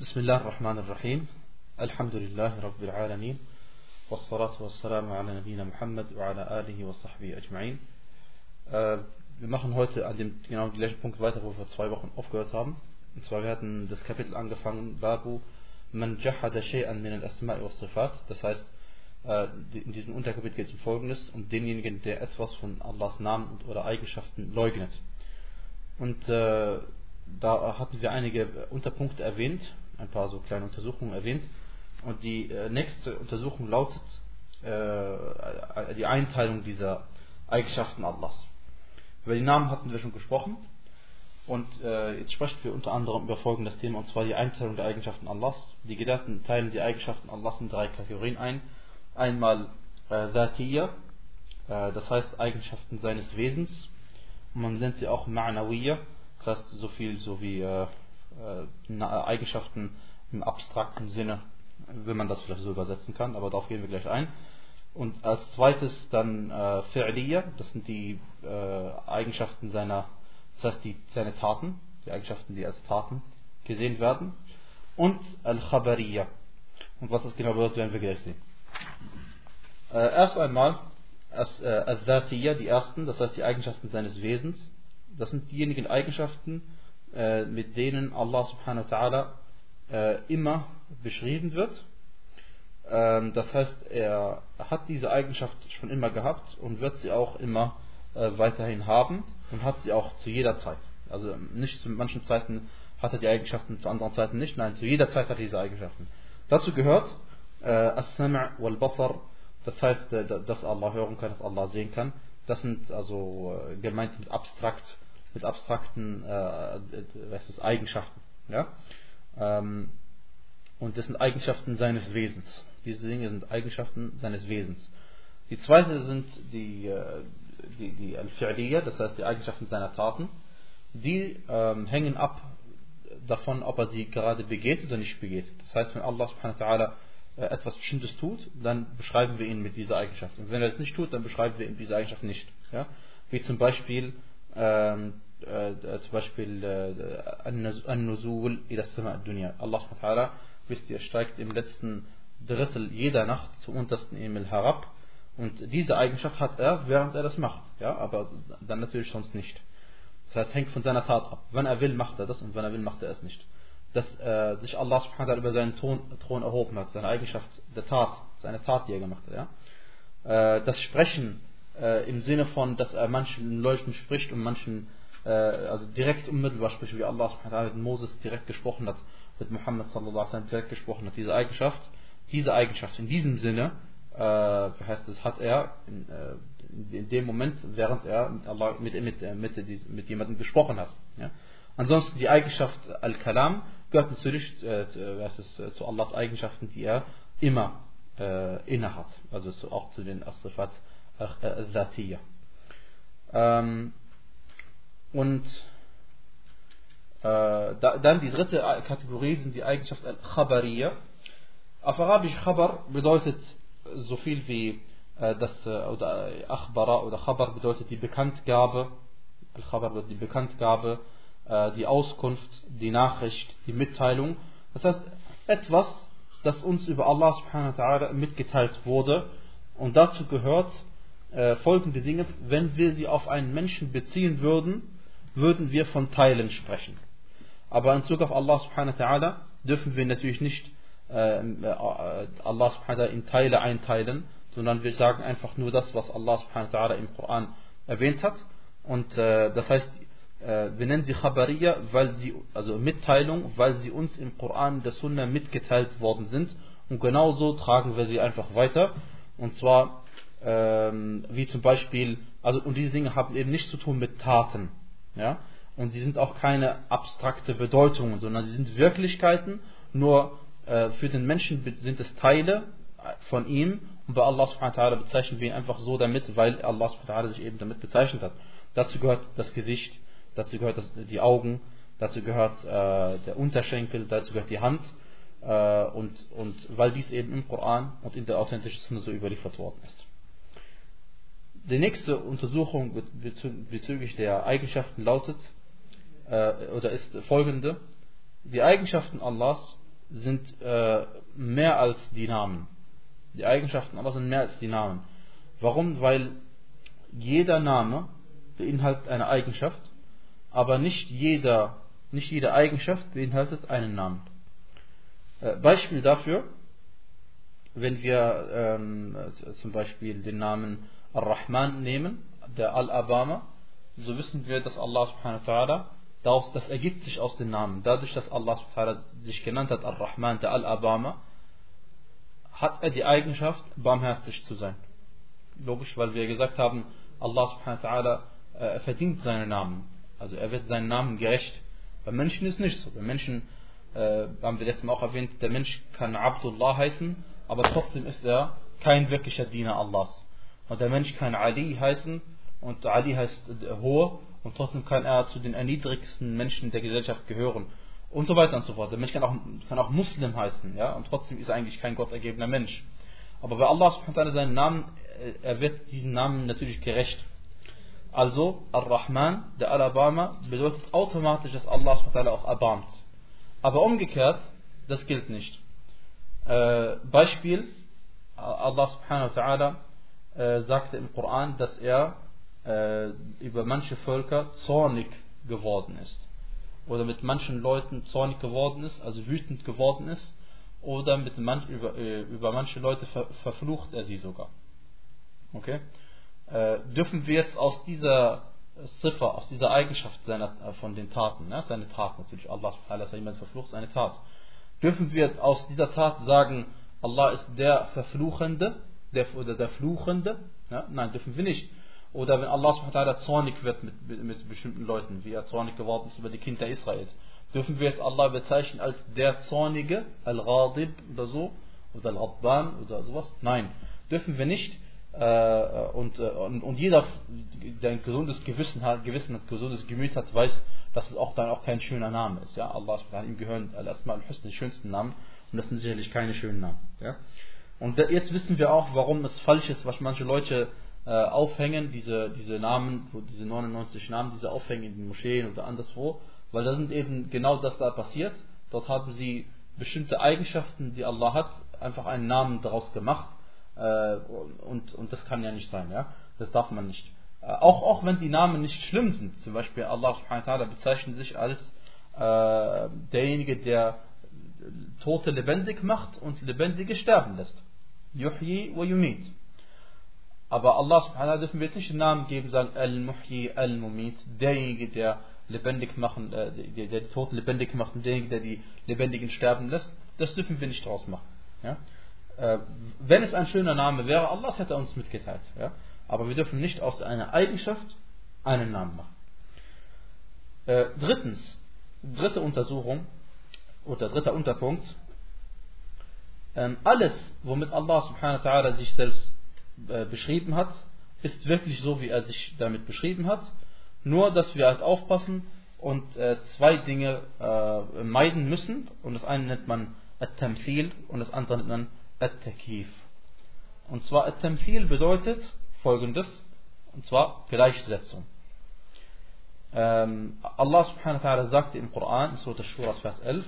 بسم الله الرحمن الرحيم الحمد لله رب العالمين والصلاة والسلام على نبينا Muhammad وعلى آله وصحبه أجمعين äh, Wir machen heute an dem genau gleichen Punkt weiter, wo wir vor zwei Wochen aufgehört haben. Und zwar wir hatten das Kapitel angefangen, Babu Man jahada shay'an min al-asma'i was sifat. Das heißt, äh, in diesem Unterkapitel geht es um Folgendes, um denjenigen, der etwas von Allahs Namen oder Eigenschaften leugnet. Und äh, da hatten wir einige Unterpunkte erwähnt, ein paar so kleine Untersuchungen erwähnt. Und die äh, nächste Untersuchung lautet äh, die Einteilung dieser Eigenschaften Allahs. Über die Namen hatten wir schon gesprochen. Und äh, jetzt sprechen wir unter anderem über folgendes Thema, und zwar die Einteilung der Eigenschaften Allahs. Die Gelehrten teilen die Eigenschaften Allahs in drei Kategorien ein. Einmal äh, äh, das heißt Eigenschaften seines Wesens. Und man nennt sie auch Ma'nawiyya, das heißt so viel so wie äh, Eigenschaften im abstrakten Sinne, wenn man das vielleicht so übersetzen kann, aber darauf gehen wir gleich ein. Und als zweites dann äh, Fi'liya, das sind die äh, Eigenschaften seiner, das heißt die, seine Taten, die Eigenschaften, die als Taten gesehen werden. Und Al-Khabariya. Und was das genau bedeutet, werden wir gleich sehen. Äh, erst einmal äh, Al-Dhatiyya, die ersten, das heißt die Eigenschaften seines Wesens. Das sind diejenigen Eigenschaften, äh, mit denen Allah subhanahu wa ta'ala äh, immer beschrieben wird. Ähm, das heißt, er hat diese Eigenschaft schon immer gehabt und wird sie auch immer äh, weiterhin haben und hat sie auch zu jeder Zeit. Also nicht zu manchen Zeiten hat er die Eigenschaften, zu anderen Zeiten nicht. Nein, zu jeder Zeit hat er diese Eigenschaften. Dazu gehört As-Sam' wal-Basar, das heißt, dass Allah hören kann, dass Allah sehen kann. Das sind also gemeint mit abstrakt mit abstrakten äh, was Eigenschaften. Ja? Ähm, und das sind Eigenschaften seines Wesens. Diese Dinge sind Eigenschaften seines Wesens. Die zweite sind die, äh, die, die Al-Fi'liya, das heißt die Eigenschaften seiner Taten. Die ähm, hängen ab davon, ob er sie gerade begeht oder nicht begeht. Das heißt, wenn Allah subhanahu wa äh, etwas Bestimmtes tut, dann beschreiben wir ihn mit dieser Eigenschaft. Und wenn er es nicht tut, dann beschreiben wir ihn diese Eigenschaft nicht. Ja? Wie zum Beispiel ähm, äh, zum Beispiel äh, An-Nuzul ila Sama dunya Allah subhanahu wisst ihr, steigt im letzten Drittel jeder Nacht zum untersten Himmel herab. Und diese Eigenschaft hat er, während er das macht. Ja, aber dann natürlich sonst nicht. Das heißt, hängt von seiner Tat ab. Wenn er will, macht er das und wenn er will, macht er es nicht. Dass äh, sich Allah subhanahu über seinen Thron, Thron erhoben hat, seine Eigenschaft der Tat, seine Tat, die er gemacht hat. Ja? Äh, das Sprechen äh, im Sinne von, dass er manchen Leuten spricht und manchen, äh, also direkt unmittelbar spricht, wie Allah mit Moses direkt gesprochen hat, mit Muhammad direkt gesprochen hat, diese Eigenschaft, diese Eigenschaft in diesem Sinne, äh, heißt es, hat er in, äh, in, dem Moment, während er mit Allah, mit, mit, äh, mit, mit, mit jemandem gesprochen hat. Ja? Ansonsten die Eigenschaft Al-Kalam gehört natürlich äh, äh, zu Allahs Eigenschaften, die er immer äh, inne hat. Also auch zu den Asrifat Dhatiyya. Ähm, und äh, da, dann die dritte Kategorie sind die Eigenschaft Al-Khabariya. Auf Arabisch Khabar bedeutet so viel wie äh, das, äh, oder Akhbara oder Khabar bedeutet die Bekanntgabe. Al-Khabar bedeutet die Bekanntgabe, äh, die Auskunft, die Nachricht, die Mitteilung. Das heißt, etwas, das uns über Allah subhanahu wa ta'ala mitgeteilt wurde. Und dazu gehört äh, folgende Dinge, wenn wir sie auf einen Menschen beziehen würden, würden wir von Teilen sprechen. Aber in Bezug auf Allah subhanahu wa ta'ala dürfen wir natürlich nicht äh, äh Allah subhanahu wa ta'ala in Teile einteilen, sondern wir sagen einfach nur das, was Allah subhanahu wa ta'ala im Koran erwähnt hat. Und äh, das heißt, äh, wir nennen sie Khabariya, weil sie, also Mitteilung, weil sie uns im Koran der Sunna mitgeteilt worden sind. Und genauso tragen wir sie einfach weiter. Und zwar ähm, wie zum Beispiel, also und diese Dinge haben eben nichts zu tun mit Taten, ja, und sie sind auch keine abstrakte Bedeutungen, sondern sie sind Wirklichkeiten, nur äh, für den Menschen sind es Teile von ihm und bei Allah subhanahu wa ta'ala bezeichnen wir ihn einfach so damit, weil Allah subhanahu wa ta'ala sich eben damit bezeichnet hat. Dazu gehört das Gesicht, dazu gehört das, die Augen, dazu gehört äh, der Unterschenkel, dazu gehört die Hand äh, und, und weil dies eben im Koran und in der authentischen Sunna so überliefert worden ist. Die nächste Untersuchung bezüglich der Eigenschaften lautet äh, oder ist folgende: Die Eigenschaften Allahs sind äh, mehr als die Namen. Die Eigenschaften Allah sind mehr als die Namen. Warum? Weil jeder Name beinhaltet eine Eigenschaft, aber nicht, jeder, nicht jede Eigenschaft beinhaltet einen Namen. Äh, Beispiel dafür, wenn wir ähm, zum Beispiel den Namen Ar-Rahman nehmen, der Al-Abama, so wissen wir, dass Allah subhanahu wa ta'ala, das ergibt sich aus den Namen. Dadurch, dass Allah subhanahu wa sich genannt hat, Ar-Rahman, der Al-Abama, hat er die Eigenschaft, barmherzig zu sein. Logisch, weil wir gesagt haben, Allah subhanahu wa ta'ala äh, verdient seinen Namen. Also er wird seinen Namen gerecht. Bei Menschen ist nicht so. Bei Menschen, äh, haben wir letztes Mal auch erwähnt, der Mensch kann Abdullah heißen, aber trotzdem ist er kein wirklicher Diener Allahs. Und der Mensch kann Ali heißen und Ali heißt hohe und trotzdem kann er zu den erniedrigsten Menschen der Gesellschaft gehören und so weiter und so fort. Der Mensch kann auch, kann auch Muslim heißen, ja, und trotzdem ist er eigentlich kein gottergebener Mensch. Aber bei Allah seinen Namen, äh, er wird diesen Namen natürlich gerecht. Also, Ar-Rahman, der Alabama, bedeutet automatisch, dass Allah auch erbarmt. Aber umgekehrt, das gilt nicht. Äh, Beispiel, Allah subhanahu wa ta'ala äh, sagte im Koran, dass er äh, über manche Völker zornig geworden ist. Oder mit manchen Leuten zornig geworden ist, also wütend geworden ist. Oder mit manch, über, äh, über manche Leute ver, verflucht er sie sogar. Okay? Äh, dürfen wir jetzt aus dieser Ziffer, aus dieser Eigenschaft seiner, äh, von den Taten, ne? seine Tat natürlich, Allah subhanahu jemand verflucht, seine Tat. Dürfen wir aus dieser Tat sagen, Allah ist der Verfluchende der, oder der Fluchende? Ja? Nein, dürfen wir nicht. Oder wenn Allah subhanahu zornig wird mit, mit, bestimmten Leuten, wie er zornig geworden ist über die Kinder Israels, dürfen wir jetzt Allah bezeichnen als der Zornige, Al-Ghadib oder so, oder Al-Ghadban oder sowas? Nein, dürfen wir nicht. Äh, und, äh, und, und, jeder, der ein gesundes Gewissen hat, Gewissen hat, gesundes Gemüt hat, weiß, dass es auch dann auch kein schöner Name ist. Ja? Allah ihm gehören al-Husn, die schönsten Namen, und das sind sicherlich keine schönen Namen. Ja? Und jetzt wissen wir auch, warum es falsch ist, was manche Leute äh, aufhängen, diese, diese Namen, diese 99 Namen, diese aufhängen in den Moscheen oder anderswo, weil da sind eben genau das da passiert. Dort haben sie bestimmte Eigenschaften, die Allah hat, einfach einen Namen daraus gemacht. Äh, und, und das kann ja nicht sein, ja. Das darf man nicht. Äh, auch, auch wenn die Namen nicht schlimm sind, zum Beispiel Allah subhanahu wa ta'ala bezeichnet sich als äh, derjenige, der Tote lebendig macht und Lebendige sterben lässt. Yuhyi wa yumit. Aber Allah subhanahu wa ta'ala dürfen wir jetzt nicht den Namen geben, sagen Al-Muhyi, Al-Mumit, derjenige, der lebendig machen, äh, der, der, die Toten lebendig macht und derjenige, der die Lebendigen sterben lässt. Das dürfen wir nicht draus machen. Ja? Äh, wenn es ein schöner Name wäre, Allah hätte uns mitgeteilt. Ja? Aber wir dürfen nicht aus einer Eigenschaft einen Namen machen. Äh, drittens, dritte Untersuchung oder dritter Unterpunkt, ähm, alles, womit Allah subhanahu wa ta'ala sich selbst äh, beschrieben hat, ist wirklich so, wie er sich damit beschrieben hat. Nur, dass wir halt aufpassen und äh, zwei Dinge äh, meiden müssen. Und das eine nennt man At-Tamthil und das andere nennt man At-Takif. Und zwar At-Tamthil bedeutet folgendes, und zwar Gleichsetzung. Ähm, Allah subhanahu wa ta'ala sagte im Koran, in Surah Shura, Vers 11,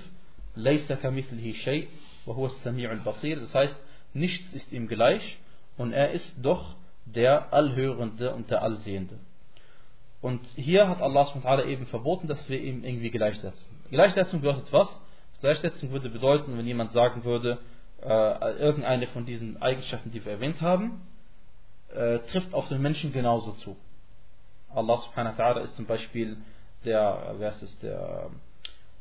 لَيْسَ كَمِثْلِهِ شَيْءٍ وَهُوَ السَّمِيعُ الْبَصِيرُ Das heißt, nichts ist ihm gleich und er ist doch der Allhörende und der Allsehende. Und hier hat Allah subhanahu eben verboten, dass wir ihm irgendwie gleichsetzen. Gleichsetzung bedeutet was? Gleichsetzung würde bedeuten, wenn jemand sagen würde, äh, irgendeine von diesen Eigenschaften, die wir erwähnt haben, äh, trifft auf den Menschen genauso zu. Allah subhanahu wa ta'ala ist zum Beispiel der, wer ist es, der,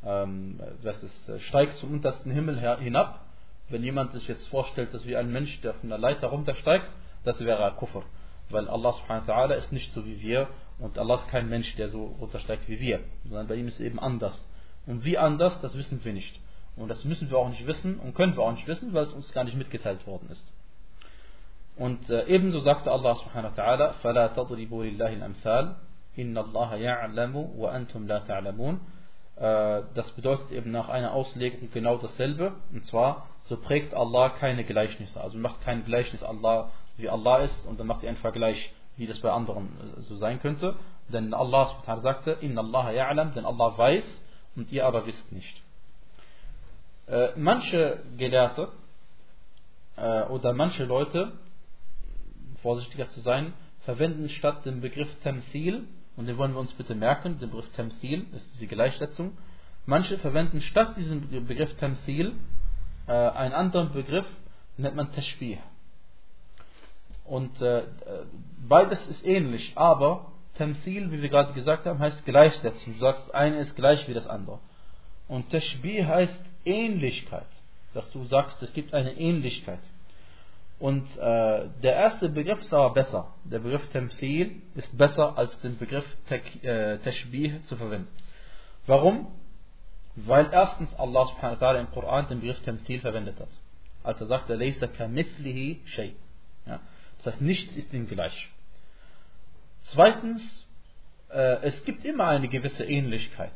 ähm, das ist, äh, steigt zum untersten Himmel hinab. Wenn jemand sich jetzt vorstellt, dass wie ein Mensch, der von der Leiter runtersteigt, das wäre Kufr. Weil Allah subhanahu wa ta'ala ist nicht so wie wir und Allah ist kein Mensch, der so runtersteigt wie wir, sondern bei ihm ist es eben anders. Und wie anders, das wissen wir nicht. Und das müssen wir auch nicht wissen und können wir auch nicht wissen, weil es uns gar nicht mitgeteilt worden ist. Und äh, ebenso sagte Allah subhanahu wa ta'ala, فَلَا تَضْرِبُوا لِلَّهِ الْأَمْثَالِ إِنَّ اللَّهَ يَعْلَمُ وَأَنْتُمْ لَا تَعْلَمُونَ äh, das bedeutet eben nach einer Auslegung genau dasselbe. Und zwar, so prägt Allah keine Gleichnisse. Also macht kein Gleichnis Allah, wie Allah ist, und dann macht er einen Vergleich, wie das bei anderen äh, so sein könnte. Denn Allah sagte, Inna Allah ya'lam, denn Allah weiß und ihr aber wisst nicht. Äh, manche Gelehrte äh, oder manche Leute, vorsichtiger zu sein, verwenden statt dem Begriff Temthil, und den wollen wir uns bitte merken, den Begriff Temthil, das ist die Gleichsetzung, manche verwenden statt diesem Begriff Temthil äh, einen anderen Begriff, nennt man Tashbih. Und äh, beides ist ähnlich, aber Temthil, wie wir gerade gesagt haben, heißt gleichsetzen. Du sagst, eine ist gleich wie das andere. Und Tashbih heißt Ähnlichkeit. Dass du sagst, es gibt eine Ähnlichkeit. Und äh, der erste Begriff ist aber besser. Der Begriff Temthil ist besser als den Begriff äh, Tashbih zu verwenden. Warum? Weil erstens Allah subhanahu wa ta'ala im Koran den Begriff Temthil verwendet hat. Als er sagt, Laysa kamithlihi shay. Ja? Das heißt, nichts ist ihm gleich. Zweitens, äh, es gibt immer eine gewisse Ähnlichkeit.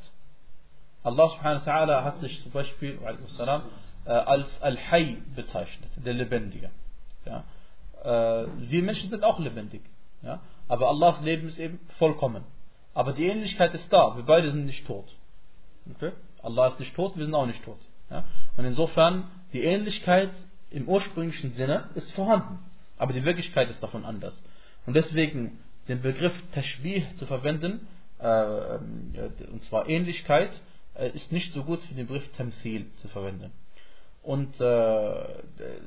Allah subhanahu wa ta'ala hat sich zum Beispiel salam, äh, als Al-Hay bezeichnet, der Lebendige. Ja? Äh, wir Menschen sind auch lebendig. Ja? Aber Allahs Leben ist eben vollkommen. Aber die Ähnlichkeit ist da. Wir beide sind nicht tot. Okay? Allah ist nicht tot, wir sind auch nicht tot. Ja? Und insofern, die Ähnlichkeit im ursprünglichen Sinne ist vorhanden. Aber die Wirklichkeit ist davon anders. Und deswegen den Begriff Tashbih zu verwenden, äh, äh, und zwar Ähnlichkeit, äh, ist nicht so gut wie den Begriff Tamthil zu verwenden. Und äh,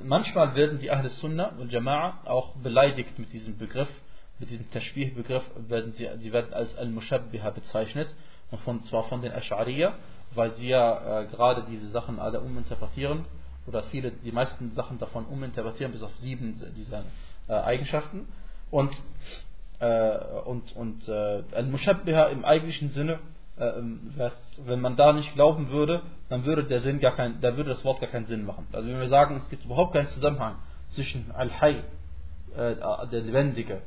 manchmal werden die Ahl Sunnah und Jama'a auch beleidigt mit diesem Begriff, mit diesem Tashbih-Begriff, werden sie, die werden als Al-Mushabbiha bezeichnet, und von, zwar von den Ash'ariyah, weil sie ja äh, gerade diese Sachen alle uminterpretieren, oder viele, die meisten Sachen davon uminterpretieren, bis auf sieben dieser äh, Eigenschaften. Und, äh, und, und äh, Al-Mushabbiha im eigentlichen Sinne ähm, wenn man da nicht glauben würde, dann würde der Sinn gar kein, da würde das Wort gar keinen Sinn machen. Also wenn wir sagen, es gibt überhaupt keinen Zusammenhang zwischen Al-Hay, äh, der Lebendige,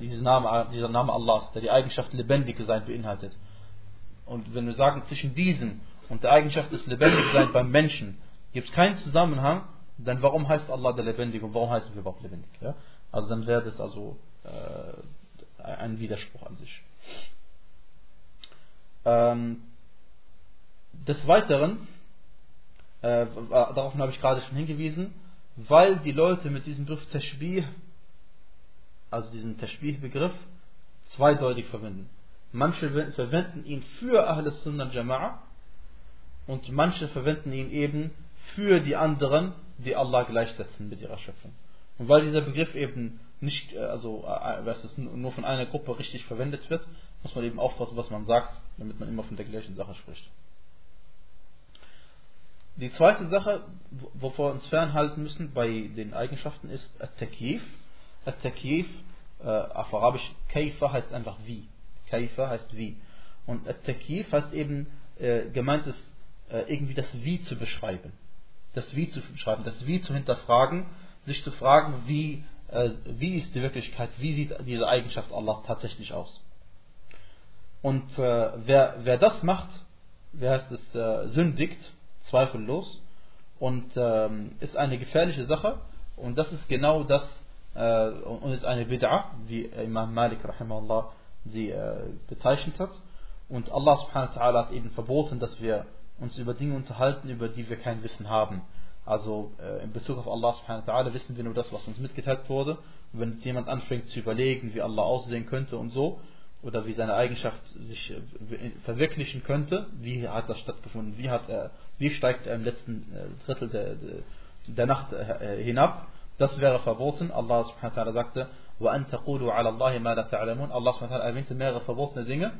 dieser Name, dieser Name Allahs, der die Eigenschaft Lebendige sein beinhaltet. Und wenn wir sagen, zwischen diesem und der Eigenschaft des Lebendigsein beim Menschen gibt es keinen Zusammenhang, dann warum heißt Allah der Lebendige und warum heißen wir überhaupt lebendig? Ja? Also dann wäre das also äh, ein Widerspruch an sich. Ähm, des Weiteren, äh, darauf habe ich gerade schon hingewiesen, weil die Leute mit diesem Begriff Tashbih, also diesen Tashbih-Begriff, zweideutig verwenden. Manche verwenden ihn für Ahlus Sunnah Jama'a und manche verwenden ihn eben für die anderen, die Allah gleichsetzen mit ihrer Schöpfung. Und weil dieser Begriff eben nicht, äh, also äh, es nur von einer Gruppe richtig verwendet wird, muss man eben aufpassen, was man sagt, damit man immer von der gleichen Sache spricht. Die zweite Sache, wovor wir uns fernhalten müssen bei den Eigenschaften, ist At-Takif. At-Takif, äh, auf Arabisch, Kaifa heißt einfach wie. Kaifa heißt wie. Und At-Takif heißt eben, äh, gemeint ist, äh, irgendwie das Wie zu beschreiben. Das Wie zu beschreiben, das Wie zu hinterfragen, sich zu fragen, wie, äh, wie ist die Wirklichkeit, wie sieht diese Eigenschaft Allahs tatsächlich aus. Und äh, wer, wer das macht, wer heißt es, äh, sündigt, zweifellos, und ähm, ist eine gefährliche Sache. Und das ist genau das, äh, und ist eine Bid'ah, wie Imam Malik rahimahullah sie äh, bezeichnet hat. Und Allah subhanahu wa ta'ala hat eben verboten, dass wir uns über Dinge unterhalten, über die wir kein Wissen haben. Also äh, in Bezug auf Allah subhanahu wa ta'ala wissen wir nur das, was uns mitgeteilt wurde. Und wenn jemand anfängt zu überlegen, wie Allah aussehen könnte und so, oder wie seine Eigenschaft sich äh, verwirklichen könnte, wie hat das stattgefunden, wie, hat er, wie steigt er im letzten äh, Drittel der, der Nacht äh, hinab, das wäre verboten. Allah subhanahu wa ta'ala sagte, وَأَن تَقُولُوا عَلَى اللَّهِ مَا لَا تَعْلَمُونَ Allah subhanahu wa ta'ala erwähnte mehrere verbotene Dinge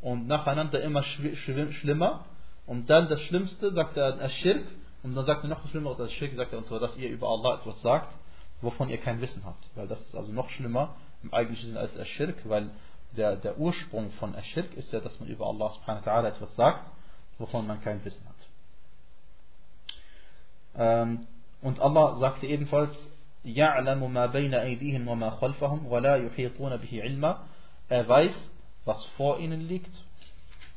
und nacheinander immer schlimmer und dann das Schlimmste sagt er Aschirk und dann sagt er noch was Schlimmeres als Schirk, sagt er und zwar, dass ihr über Allah etwas sagt, wovon ihr kein Wissen habt, weil das ist also noch schlimmer im eigentlichen Sinne als Aschirk, weil der, der Ursprung von Aschirk ist ja, dass man über Allah subhanahu wa ta'ala etwas sagt, wovon man kein Wissen hat. Ähm, und Allah sagte ebenfalls, يَعْلَمُ مَا بَيْنَ أَيْدِيهِمْ وَمَا خَلْفَهُمْ وَلَا يُحِيطُونَ بِهِ عِلْمًا Er weiß, was vor ihnen liegt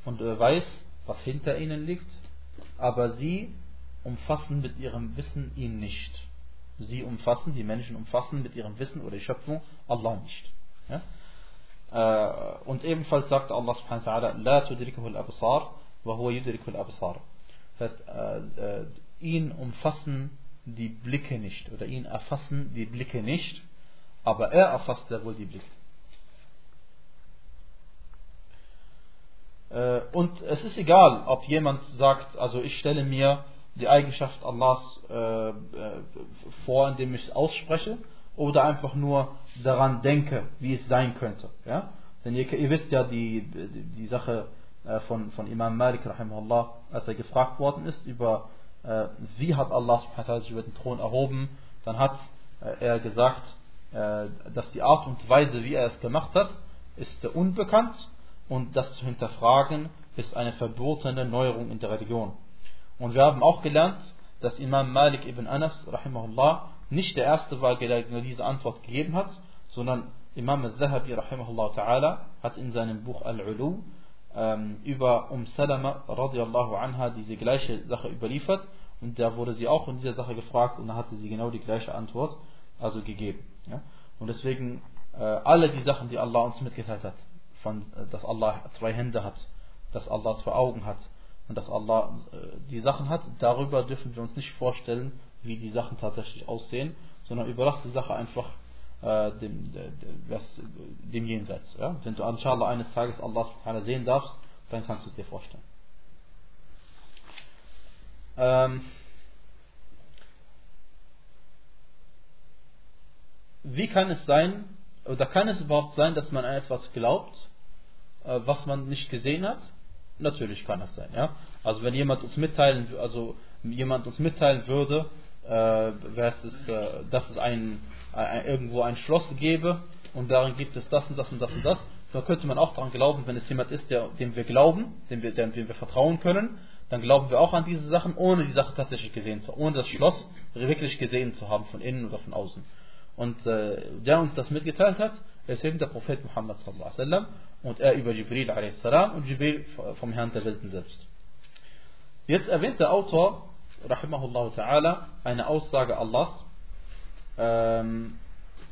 und er weiß, was hinter ihnen liegt, aber sie umfassen mit ihrem Wissen ihn nicht. Sie umfassen, die Menschen umfassen mit ihrem Wissen oder Schöpfung Allah nicht. Ja? Äh, und ebenfalls sagt Allah subhanahu wa ta'ala, La tudrikuhu al-absar, wa huwa yudrikuhu al-absar. Das heißt, äh, äh, ihn umfassen die Blicke nicht oder ihn erfassen die Blicke nicht, aber er erfasst sehr wohl die Blicke. Äh, und es ist egal, ob jemand sagt, also ich stelle mir die Eigenschaft Allahs äh, äh, vor, indem ich es ausspreche, oder einfach nur daran denke, wie es sein könnte. Ja? Denn ihr, ihr wisst ja die, die, die Sache von, von Imam Malik, als er gefragt worden ist über, wie hat Allah sich über den Thron erhoben, dann hat er gesagt, dass die Art und Weise, wie er es gemacht hat, ist unbekannt und das zu hinterfragen ist eine verbotene Neuerung in der Religion. Und wir haben auch gelernt, dass Imam Malik ibn Anas rahimahullah nicht der erste war, der diese Antwort gegeben hat, sondern Imam al-Zahabi hat in seinem Buch Al-Ulu ähm, über Um Salama radiallahu anha diese gleiche Sache überliefert und da wurde sie auch in dieser Sache gefragt und da hatte sie genau die gleiche Antwort also gegeben. Ja? Und deswegen äh, alle die Sachen, die Allah uns mitgeteilt hat, von, äh, dass Allah zwei Hände hat, dass Allah zwei Augen hat und dass Allah äh, die Sachen hat, darüber dürfen wir uns nicht vorstellen, wie die Sachen tatsächlich aussehen, sondern überlass die Sache einfach äh, dem, dem, Jenseits. Ja? Wenn du inshallah eines Tages Allah sehen darfst, dann kannst du es dir vorstellen. Ähm, wie kann es sein, oder kann es überhaupt sein, dass man an etwas glaubt, äh, was man nicht gesehen hat? Natürlich kann das sein, ja. Also wenn jemand uns mitteilen, also jemand uns mitteilen würde, äh, es, äh, dass es ein, ein, irgendwo ein Schloss gäbe und darin gibt es das und das und das und das, dann könnte man auch daran glauben, wenn es jemand ist, der, dem wir glauben, dem wir, dem, dem wir vertrauen können, dann glauben wir auch an diese Sachen, ohne die Sache tatsächlich gesehen zu haben, ohne das Schloss wirklich gesehen zu haben, von innen oder von außen. Und äh, der uns das mitgeteilt hat, ist eben der Prophet Muhammad sallallahu alaihi wasallam und er über Jibril a.s. und Jibril vom Herrn der Welten selbst. Jetzt erwähnt der Autor, rahimahullah ta'ala, eine Aussage Allahs ähm,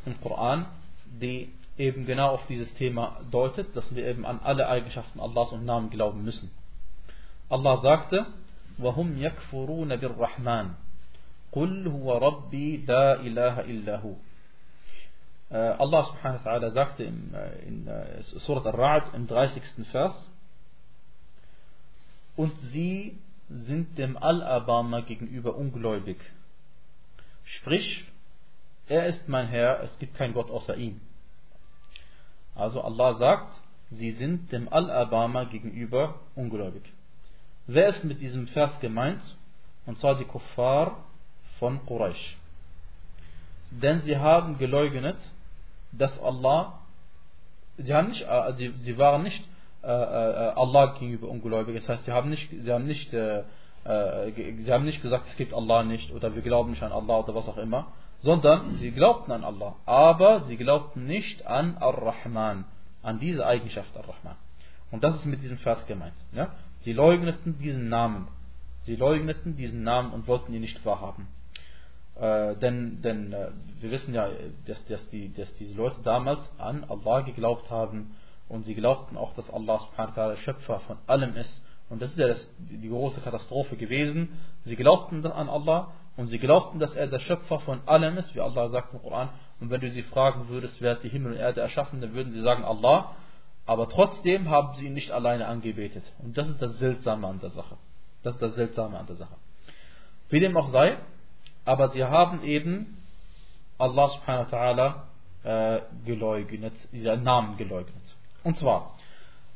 im Koran, die eben genau auf dieses Thema deutet, dass wir eben an alle Eigenschaften Allahs und Namen glauben müssen. Allah sagte, وَهُمْ يَكْفُرُونَ بِالرَّحْمَنِ قُلْ هُوَ رَبِّي لَا إِلَهَ إِلَّا هُوَ äh, Allah subhanahu wa ta'ala sagte in, äh, in äh, Surat Al-Ra'd im 30. Vers, und sie sind dem Al-Abama gegenüber ungläubig. Sprich, er ist mein Herr, es gibt keinen Gott außer ihm. Also Allah sagt, sie sind dem Al-Abama gegenüber ungläubig. Wer ist mit diesem Vers gemeint? Und zwar die Kuffar von Quraysh. Denn sie haben geleugnet, dass Allah, sie, haben nicht, äh, sie, sie waren nicht äh, äh, Allah gegenüber ungläubig. Das heißt, sie haben nicht, sie haben nicht, äh, sie haben nicht gesagt, es gibt Allah nicht oder wir glauben nicht an Allah oder was auch immer, sondern sie glaubten an Allah, aber sie glaubten nicht an Ar-Rahman, an diese Eigenschaft Ar-Rahman. Und das ist mit diesem Vers gemeint. Ja? Sie leugneten diesen Namen. Sie leugneten diesen Namen und wollten ihn nicht wahrhaben. Äh, denn denn äh, wir wissen ja, dass, dass, die, dass diese Leute damals an Allah geglaubt haben und sie glaubten auch, dass Allah subhanahu wa Schöpfer von allem ist. Und das ist ja das, die, große Katastrophe gewesen. Sie glaubten dann an Allah und sie glaubten, dass er der Schöpfer von allem ist, wie Allah sagt im Koran. Und wenn du sie fragen würdest, wer hat die Himmel und Erde erschaffen, dann würden sie sagen Allah. Aber trotzdem haben sie ihn nicht alleine angebetet. Und das ist das Seltsame an der Sache. Das ist das Seltsame an der Sache. Wie dem auch sei, aber sie haben eben Allah subhanahu wa ta'ala äh, geleugnet, ihren Namen geleugnet. Und zwar,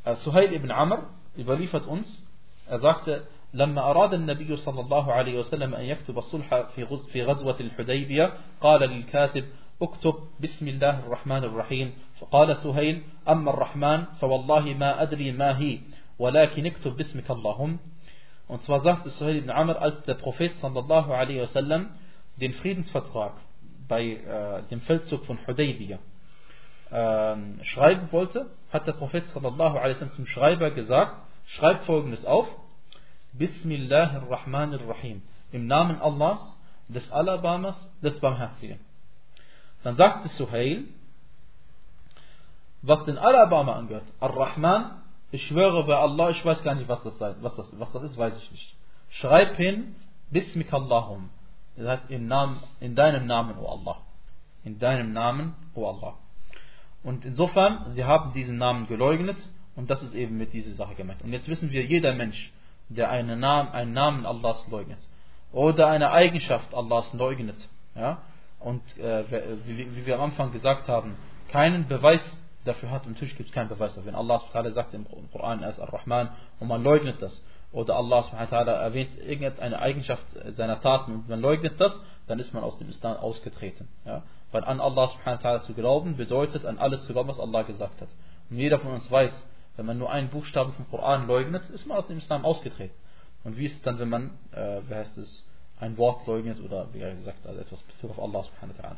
äh, Suhail ibn Amr überliefert uns, er sagte, لما أراد النبي صلى الله عليه وسلم أن يكتب الصلح في في غزوة الحديبية قال للكاتب اكتب بسم الله الرحمن الرحيم فقال سهيل أما الرحمن فوالله ما أدري ما هي ولكن اكتب باسمك اللهم und zwar sagte Suhail ibn Amr als صلى الله عليه وسلم den Friedensvertrag bei äh, dem Feldzug von Hudaybiyah äh, schreiben wollte, hat der Prophet sallallahu zum Schreiber gesagt, schreib folgendes auf, Bismillahirrahmanirrahim, im Namen Allahs, des Alabamas, des Barmherzigen. Dann sagte Suhail, was den Alabama angehört, Ar-Rahman, ich schwöre bei Allah, ich weiß gar nicht, was das, sei, was das, was das ist, weiß ich nicht. schreib hin, Bismik Allahum. Das heißt, im Namen, in deinem Namen, O Allah. In deinem Namen, O Allah. Und insofern, sie haben diesen Namen geleugnet und das ist eben mit dieser Sache gemeint. Und jetzt wissen wir, jeder Mensch, der einen Namen, einen Namen Allahs leugnet oder eine Eigenschaft Allahs leugnet, ja, und äh, wie, wie, wir am Anfang gesagt haben, keinen Beweis dafür hat, und natürlich gibt es keinen Beweis dafür. Wenn Allah sagt im Koran, er ist Ar-Rahman und man leugnet das, oder Allah erwähnt irgendeine Eigenschaft seiner Taten und man leugnet das, dann ist man aus dem Islam ausgetreten. Ja? Weil an Allah zu glauben bedeutet, an alles zu glauben, was Allah gesagt hat. Und jeder von uns weiß, wenn man nur einen Buchstaben vom Koran leugnet, ist man aus dem Islam ausgetreten. Und wie ist es dann, wenn man, äh, wie heißt es, ein Wort leugnet oder wie gesagt, also etwas Bezug auf Allah subhanahu wa.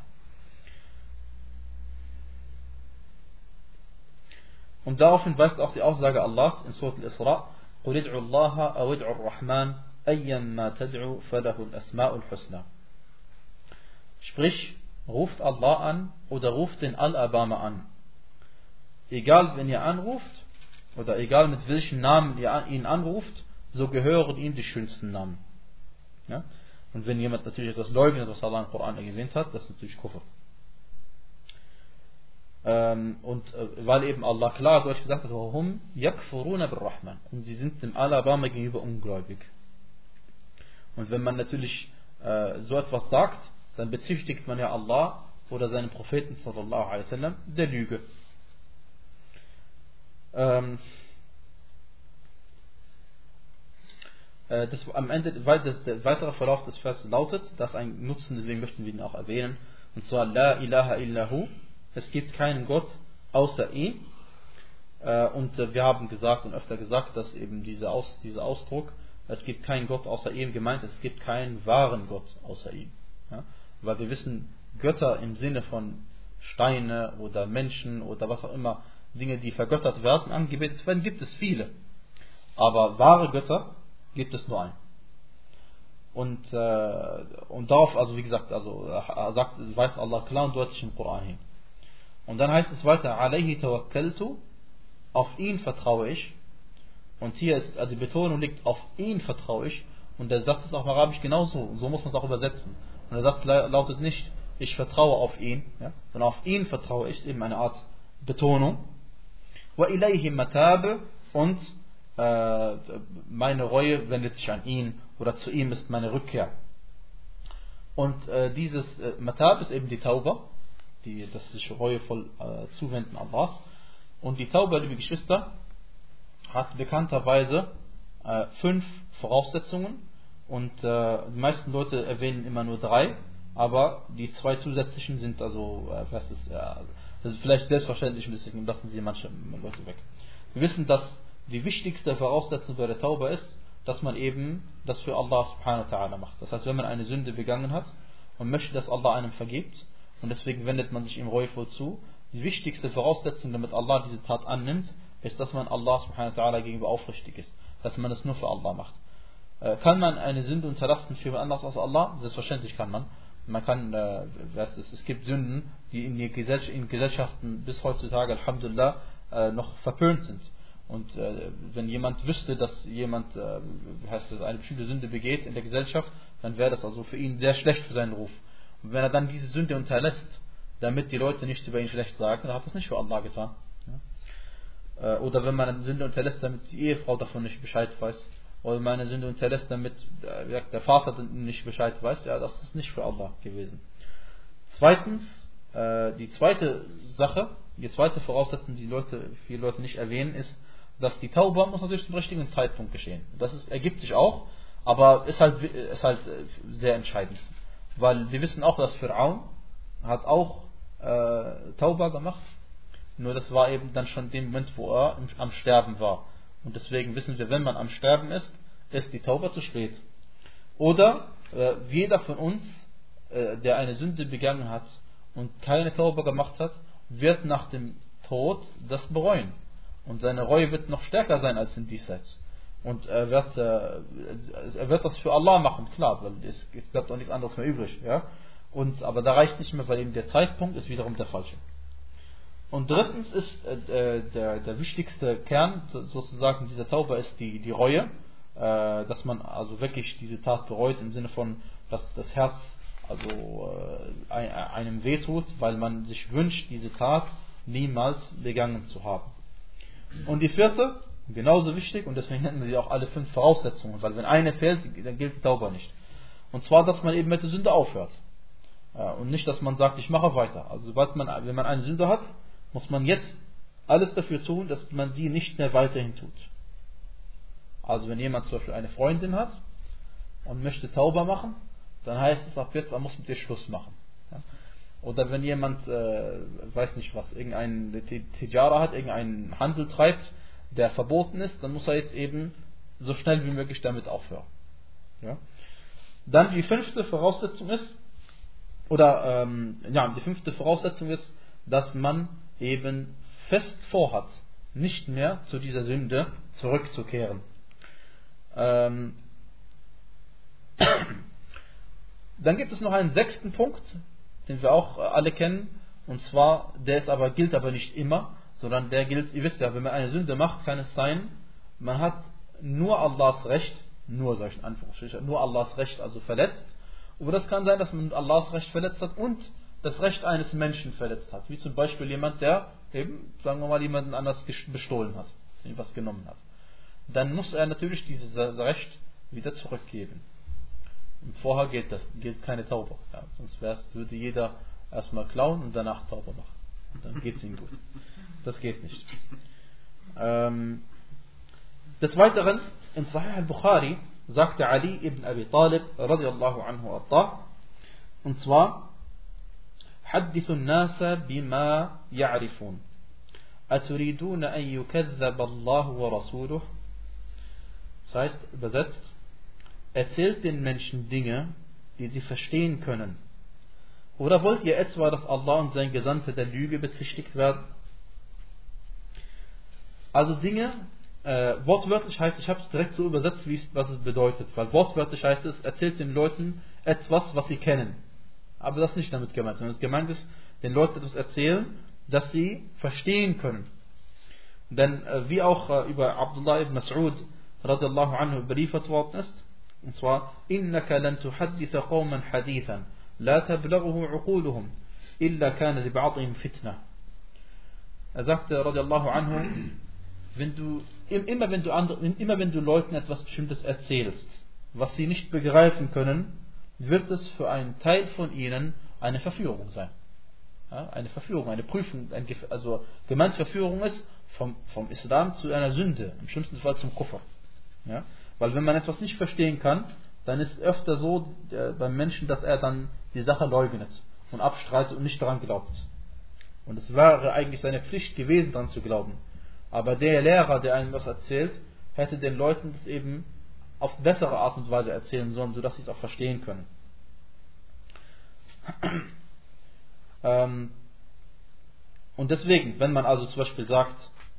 Und daraufhin weist auch die Aussage Allahs in Surah Al-Isra, قل ادعوا الله أو ادعوا الرحمن أيما تدعوا فله الأسماء الحسنى Sprich, ruft Allah an oder ruft den Al-Abama an. Egal, wenn ihr anruft oder egal mit welchen Namen ihr ihn anruft, so gehören ihm die schönsten Namen. Ja? Und wenn jemand natürlich etwas leugnet, was Allah im Koran erwähnt hat, das ist natürlich Kufr. Ähm, und äh, weil eben Allah klar durch gesagt hat, hum yakfuruna rahman und sie sind dem Alabama gegenüber ungläubig. Und wenn man natürlich äh, so etwas sagt, dann bezichtigt man ja Allah oder seinen Propheten sallallahu alaihi wasallam der Lüge. Ähm, äh, das, am Ende, das, der weitere Verlauf des Verses lautet, dass ein Nutzen, deswegen möchten wir ihn auch erwähnen, und zwar La ilaha illahu, es gibt keinen Gott außer ihm. Äh, und äh, wir haben gesagt und öfter gesagt, dass eben dieser, Aus, dieser Ausdruck, es gibt keinen Gott außer ihm gemeint ist, es gibt keinen wahren Gott außer ihm. Ja? Weil wir wissen, Götter im Sinne von Steine oder Menschen oder was auch immer, Dinge, die vergöttert werden, angebetet werden, gibt es viele. Aber wahre Götter gibt es nur einen. Und, äh, und darauf, also wie gesagt, also äh, sagt, weist Allah klar und deutlich im Koran hin. Und dann heißt es weiter, alayhi tawakkaltu, auf ihn vertraue ich. Und hier ist, also die Betonung liegt, auf ihn vertraue ich. Und der Satz ist auch im Arabisch genauso, so muss man es auch übersetzen. Und der Satz lautet nicht, ich vertraue auf ihn, ja, sondern auf ihn vertraue ich, eben eine Art Betonung. Wa ilayhi matabe und äh, meine Reue wendet sich an ihn oder zu ihm ist meine Rückkehr. Und äh, dieses äh, Matab ist eben die Tauber, die, das sich reuevoll äh, zuwenden Allahs. Und die Tauba, liebe Geschwister, hat bekannterweise äh, fünf Voraussetzungen und äh, die meisten Leute erwähnen immer nur drei, aber die zwei zusätzlichen sind also, äh, was ist, das ist vielleicht selbstverständlich und deswegen lassen sie manche Leute weg. Wir wissen, dass die wichtigste Voraussetzung bei der Tauba ist, dass man eben das für Allah subhanahu wa ta'ala macht. Das heißt, wenn man eine Sünde begangen hat und möchte, dass Allah einem vergibt, und deswegen wendet man sich ihm reuvoll zu. Die wichtigste Voraussetzung, damit Allah diese Tat annimmt, ist, dass man Allah subhanahu wa gegenüber aufrichtig ist. Dass man es nur für Allah macht. Äh, kann man eine Sünde unterlassen für jemand anderes als Allah? Selbstverständlich kann man. Man kann, äh, es, es gibt Sünden, die in, die Gesell in Gesellschaften bis heutzutage, Alhamdulillah, äh, noch verpönt sind. Und äh, wenn jemand wüsste, dass jemand äh, heißt das, eine bestimmte Sünde begeht in der Gesellschaft, dann wäre das also für ihn sehr schlecht für seinen Ruf. Und wenn er dann diese Sünde unterlässt, damit die Leute nichts über ihn schlecht sagen, dann hat er es nicht für Allah getan. Äh, oder wenn man eine Sünde unterlässt, damit die Ehefrau davon nicht Bescheid weiß. Oder wenn man eine Sünde unterlässt, damit der Vater nicht Bescheid weiß, ja, das ist nicht für Allah gewesen. Zweitens, äh, die zweite Sache, die zweite Voraussetzung, die Leute, viele Leute nicht erwähnen, ist, dass die Tauba muss natürlich zum richtigen Zeitpunkt geschehen. Das ist, ergibt sich auch, aber ist halt, ist halt äh, sehr entscheidend. Weil wir wissen auch, dass Fir'aun hat auch äh, Tauba gemacht. Nur das war eben dann schon dem Moment, wo er am Sterben war. Und deswegen wissen wir, wenn man am Sterben ist, ist die Tauba zu spät. Oder äh, jeder von uns, äh, der eine Sünde begangen hat und keine Tauba gemacht hat, wird nach dem Tod das bereuen. Und seine Reue wird noch stärker sein als in Diesseits. Und er wird, äh, er wird das für Allah machen, klar, weil es, es bleibt auch nichts anderes mehr übrig. Ja? Und, aber da reicht nicht mehr, weil eben der Zeitpunkt ist wiederum der falsche. Und drittens ist äh, der, der wichtigste Kern sozusagen dieser Tauber ist die, die Reue. äh, dass man also wirklich diese Tat bereut, im Sinne von, dass das Herz also äh, einem wehtut, weil man sich wünscht, diese Tat niemals begangen zu haben. Und die vierte, genauso wichtig, und deswegen nennen wir sie auch alle fünf Voraussetzungen, weil wenn eine fehlt, dann gilt die Tauber nicht. Und zwar, dass man eben mit der Sünde aufhört. Und nicht, dass man sagt, ich mache weiter. Also sobald man, wenn man eine Sünde hat, muss man jetzt alles dafür tun, dass man sie nicht mehr weiterhin tut. Also wenn jemand zum Beispiel eine Freundin hat und möchte Tauber machen, dann heißt es ab jetzt, er muss mit ihr Schluss machen. Oder wenn jemand, äh, weiß nicht was, irgendein Tijara hat, irgendeinen Handel treibt, der verboten ist, dann muss er jetzt eben so schnell wie möglich damit aufhören. Ja? Dann die fünfte Voraussetzung ist, oder ähm, ja, die fünfte Voraussetzung ist, dass man eben fest vorhat, nicht mehr zu dieser Sünde zurückzukehren. Ähm, dann gibt es noch einen sechsten Punkt, den wir auch alle kennen, und zwar, der ist aber, gilt aber nicht immer, sondern der gilt, ihr wisst ja, wenn man eine Sünde macht, kann es sein, man hat nur Allahs Recht, nur solchen Anführungsstrichen, nur Allahs Recht also verletzt. Aber das kann sein, dass man Allahs Recht verletzt hat und das Recht eines Menschen verletzt hat. Wie zum Beispiel jemand, der eben, sagen wir mal, jemanden anders bestohlen hat, ihm was genommen hat. Dann muss er natürlich dieses Recht wieder zurückgeben. Und vorher gilt das, gilt keine Tauber. Ja, sonst würde jeder erstmal klauen und danach Tauber machen. Dann geht es ihm gut. Das geht nicht. Ähm, des Weiteren, in Sahih al-Bukhari sagte Ali ibn Abi Talib radiallahu anhu arda, und zwar, حدث الناس بما يعرفون أتريدون أن يكذب الله ورسوله Das heißt, übersetzt, erzählt den Menschen Dinge, die sie verstehen können. Oder wollt ihr etwa, dass Allah und sein Gesandter der Lüge bezichtigt werden? Also Dinge, äh, wortwörtlich heißt, ich habe es direkt so übersetzt, wie es, was es bedeutet. Weil wortwörtlich heißt es, erzählt den Leuten etwas, was sie kennen. Aber das ist nicht damit gemeint, sondern es gemeint ist, den Leuten etwas erzählen, das sie verstehen können. Denn äh, wie auch äh, über Abdullah ibn Mas'ud radiallahu anhu überliefert worden ist, und zwar, إِنَّكَ لَن تُحَدِّثَ قَوْمًا حَدِيثًا لَا تَبْلَغُهُ عُقُولُهُمْ إِلَّا كَانَ لِبَعْضِهِمْ فِتْنَةً Er sagte, radiallahu anhu, wenn du, immer wenn du, andere, immer wenn du Leuten etwas Bestimmtes erzählst, was sie nicht begreifen können, wird es für einen Teil von ihnen eine Verführung sein. Ja, eine Verführung, eine Prüfung, ein, also gemeint Verführung ist vom, vom Islam zu einer Sünde, im schlimmsten Fall zum Kuffer. Ja? Weil wenn man etwas nicht verstehen kann, dann ist öfter so äh, beim Menschen, dass er dann die Sache leugnet und abstreitet und nicht daran glaubt. Und es wäre eigentlich seine Pflicht gewesen, daran zu glauben. Aber der Lehrer, der einem was erzählt, hätte den Leuten das eben auf bessere Art und Weise erzählen sollen, sodass sie es auch verstehen können. Ähm, und deswegen, wenn man also zum Beispiel sagt,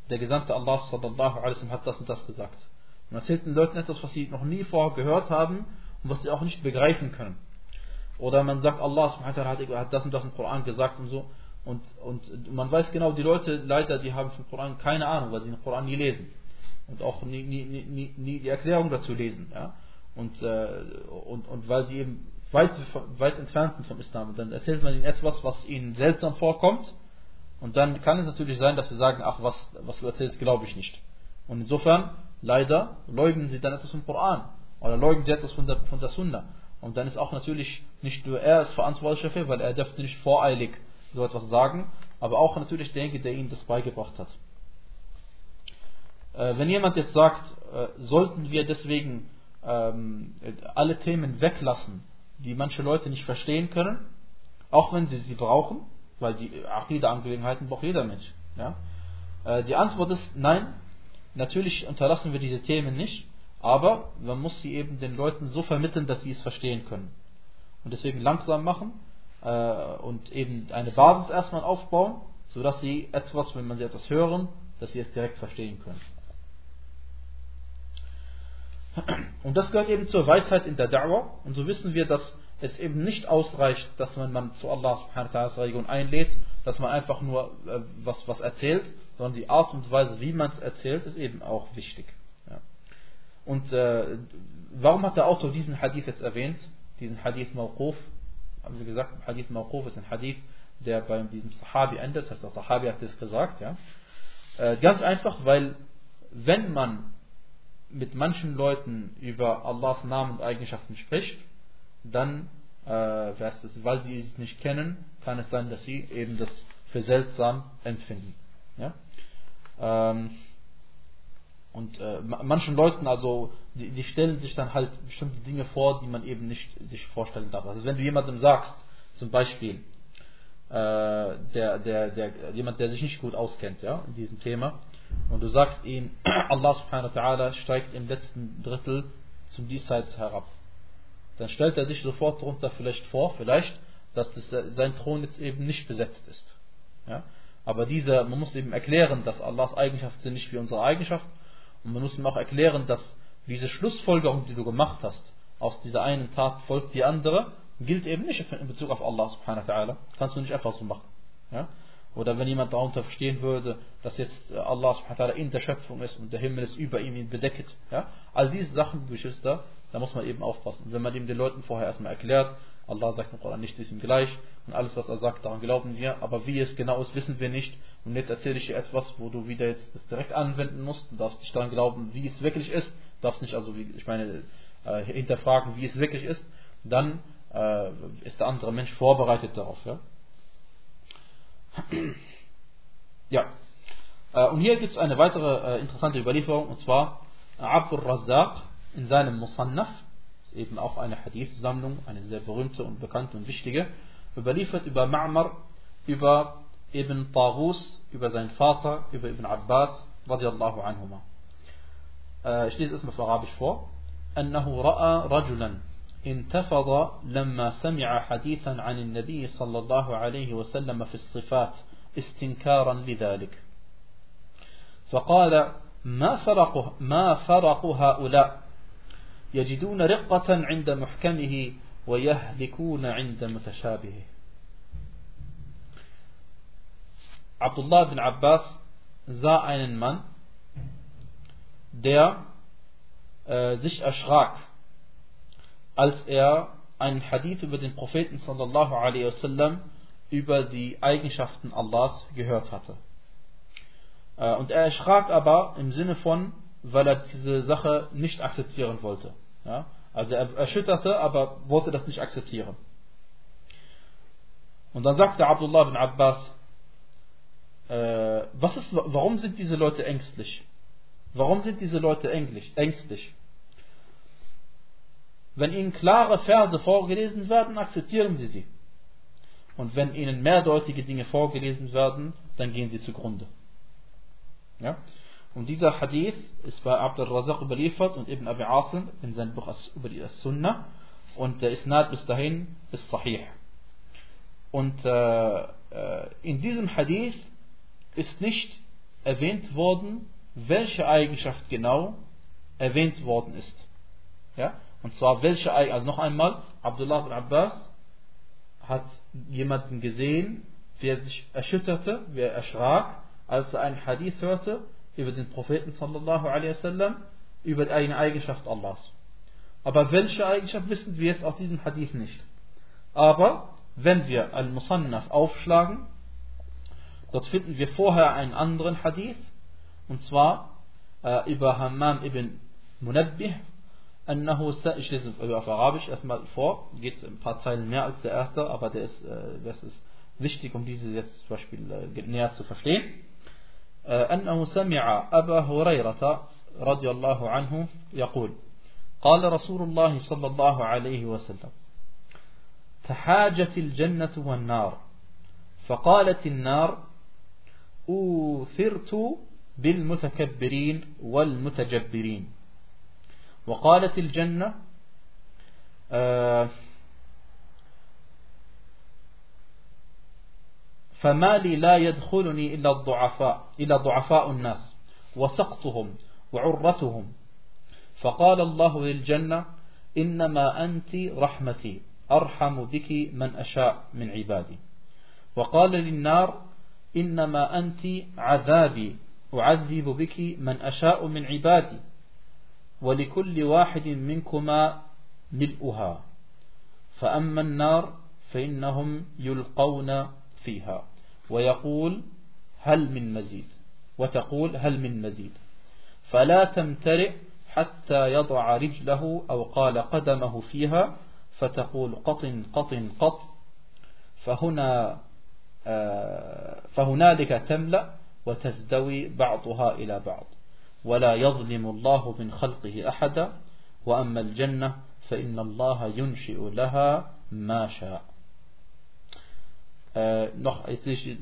der Gesandte Allah sallallahu alaihi hat das und das gesagt, und erzählt den Leuten etwas, was sie noch nie vorher gehört haben und was sie auch nicht begreifen können. Oder man sagt, Allah hat das und das im Koran gesagt und so. Und, und man weiß genau, die Leute leider, die haben vom Koran keine Ahnung, weil sie den Koran nie lesen. Und auch nie, nie, nie, nie die Erklärung dazu lesen. Ja? Und, äh, und, und weil sie eben weit, weit entfernt sind vom Islam. Und dann erzählt man ihnen etwas, was ihnen seltsam vorkommt. Und dann kann es natürlich sein, dass sie sagen, ach, was, was du erzählst, glaube ich nicht. Und insofern Leider leugnen sie dann etwas vom Koran oder leugnen sie etwas von der, von der Sunna. Und dann ist auch natürlich nicht nur er ist verantwortlich dafür, weil er dürfte nicht voreilig so etwas sagen, aber auch natürlich derjenige, der ihnen das beigebracht hat. Äh, wenn jemand jetzt sagt, äh, sollten wir deswegen ähm, alle Themen weglassen, die manche Leute nicht verstehen können, auch wenn sie sie brauchen, weil die Akida-Angelegenheiten braucht jeder Mensch. Ja? Äh, die Antwort ist nein, Natürlich unterlassen wir diese Themen nicht, aber man muss sie eben den Leuten so vermitteln, dass sie es verstehen können. Und deswegen langsam machen und eben eine Basis erstmal aufbauen, sodass sie etwas, wenn man sie etwas hören, dass sie es direkt verstehen können. Und das gehört eben zur Weisheit in der Da'wah. Und so wissen wir, dass es eben nicht ausreicht, dass man, man zu Allah ta'ala einlädt, dass man einfach nur äh, was, was erzählt, sondern die Art und Weise, wie man es erzählt, ist eben auch wichtig. Ja. Und äh, warum hat der Autor diesen Hadith jetzt erwähnt? Diesen Hadith Mawquf. Haben wir gesagt, Hadith Mawquf ist ein Hadith, der bei diesem Sahabi endet. Das heißt, der Sahabi hat das gesagt. Ja? Äh, ganz einfach, weil wenn man mit manchen Leuten über Allahs Namen und Eigenschaften spricht, dann, äh, weil sie es nicht kennen, kann es sein, dass sie eben das für seltsam empfinden. Ja? Ähm, und äh, manchen Leuten, also, die, die, stellen sich dann halt bestimmte Dinge vor, die man eben nicht sich vorstellen darf. Also wenn du jemandem sagst, zum Beispiel, äh, der, der, der, jemand, der sich nicht gut auskennt, ja, in diesem Thema, und du sagst ihm, Allah subhanahu wa ta'ala steigt im letzten Drittel zum Diesseits herab. Dann stellt er sich sofort darunter vielleicht vor, vielleicht, dass das, sein Thron jetzt eben nicht besetzt ist. Ja? Aber dieser, man muss eben erklären, dass Allahs Eigenschaften sind nicht wie unsere Eigenschaften und man muss ihm auch erklären, dass diese Schlussfolgerung, die du gemacht hast, aus dieser einen Tat folgt die andere, gilt eben nicht in Bezug auf Allah subhanahu wa ta'ala. Kannst du nicht einfach so machen. Ja? Oder wenn jemand darunter verstehen würde, dass jetzt Allah subhanahu wa ta'ala in der Schöpfung ist und der Himmel ist über ihm ihn bedeckt. Ja? All diese Sachen, Geschwister, da muss man eben aufpassen. wenn man eben den Leuten vorher erstmal erklärt, Allah sagt im Koran, nicht ist ihm gleich und alles, was er sagt, daran glauben wir, aber wie es genau ist, wissen wir nicht. Und jetzt erzähle ich dir etwas, wo du wieder jetzt das direkt anwenden musst und darfst nicht daran glauben, wie es wirklich ist, darfst nicht also, wie, ich meine, äh, hinterfragen, wie es wirklich ist, dann äh, ist der andere Mensch vorbereitet darauf. Ja, ja. Äh, und hier gibt es eine weitere äh, interessante Überlieferung, und zwar Abdul Razzaq in seinem Musannaf eben auch eine Hadith-Sammlung, eine sehr berühmte und bekannte und wichtige, überliefert über Ma'mar, über Ibn Tawus, über seinen Vater, über Ibn Abbas, radiallahu anhuma. Äh, ich lese es mal auf Arabisch vor. أنه رأى رجلا انتفض لما سمع حديثا عن النبي صلى الله عليه وسلم في الصفات استنكارا لذلك فقال ما فرق ما فرق هؤلاء يجدون رقة عند محكمه ويهلكون عند متشابهه Abdullah bin Abbas sah einen Mann, der äh, sich erschrak, als er einen Hadith über den Propheten sallallahu alaihi wasallam über die Eigenschaften Allahs gehört hatte. Äh, und er erschrak aber im Sinne von, weil er diese Sache nicht akzeptieren wollte. Ja? Also er erschütterte, aber wollte das nicht akzeptieren. Und dann sagte Abdullah bin Abbas, äh, was ist, warum sind diese Leute ängstlich? Warum sind diese Leute ängstlich? Wenn ihnen klare Verse vorgelesen werden, akzeptieren sie sie. Und wenn ihnen mehrdeutige Dinge vorgelesen werden, dann gehen sie zugrunde. Ja? Und dieser Hadith ist bei Abdul Razak überliefert und Ibn Abi Asim in seinem Buch über die Sunnah. Und der Isnad bis dahin ist sahih. Und äh, äh, in diesem Hadith ist nicht erwähnt worden, welche Eigenschaft genau erwähnt worden ist. Ja? Und zwar welche Eigenschaft, also noch einmal, Abdullah ibn Abbas hat jemanden gesehen, der sich erschütterte, wer erschrak, als er einen Hadith hörte über den Propheten sallallahu alaihi wasallam, über eine Eigenschaft Allahs. Aber welche Eigenschaft wissen wir jetzt aus diesem Hadith nicht. Aber wenn wir Al-Musannaf aufschlagen, dort finden wir vorher einen anderen Hadith, und zwar äh, über Hammam ibn Munabbih, أنه ich lese auf Arabisch erstmal vor, geht ein paar Zeilen mehr als der erste, aber der ist, äh, das ist wichtig, um diese jetzt zum Beispiel äh, näher zu verstehen. أنه سمع أبا هريرة رضي الله عنه يقول قال رسول الله صلى الله عليه وسلم تحاجت الجنة والنار فقالت النار أوثرت بالمتكبرين والمتجبرين. وقالت الجنة آه فما لي لا يدخلني إلا الضعفاء إلى ضعفاء الناس. وسقطهم وعرتهم. فقال الله للجنة إنما أنت رحمتي أرحم بك من أشاء من عبادي. وقال للنار إنما أنت عذابي أعذب بك من أشاء من عبادي. ولكل واحد منكما ملؤها. فأما النار فإنهم يلقون فيها. ويقول هل من مزيد وتقول هل من مزيد. فلا تمترئ حتى يضع رجله أو قال قدمه فيها فتقول قط قط قط. فهنا آه، فهنالك تملأ وتزدوي بعضها إلى بعض. ولا يظلم الله من خلقه أحدا وأما الجنة فإن الله ينشئ لها ما شاء. Äh, noch jetzt ich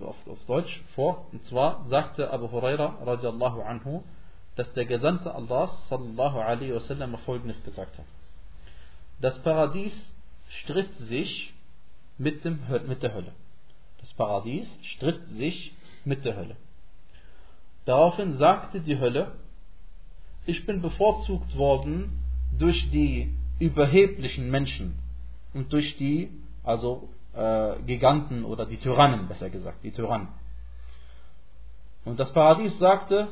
auf, auf Deutsch vor. Und zwar sagte Abu Huraira radiallahu anhu dass der Gesandte Allahs sallallahu alaihi wasallam folgendes gesagt hat. Das Paradies stritt sich mit, dem, mit der Hölle. Das Paradies stritt sich mit der Hölle. Daraufhin sagte die Hölle ich bin bevorzugt worden durch die überheblichen Menschen und durch die also äh, Giganten oder die Tyrannen, besser gesagt, die Tyrannen. Und das Paradies sagte,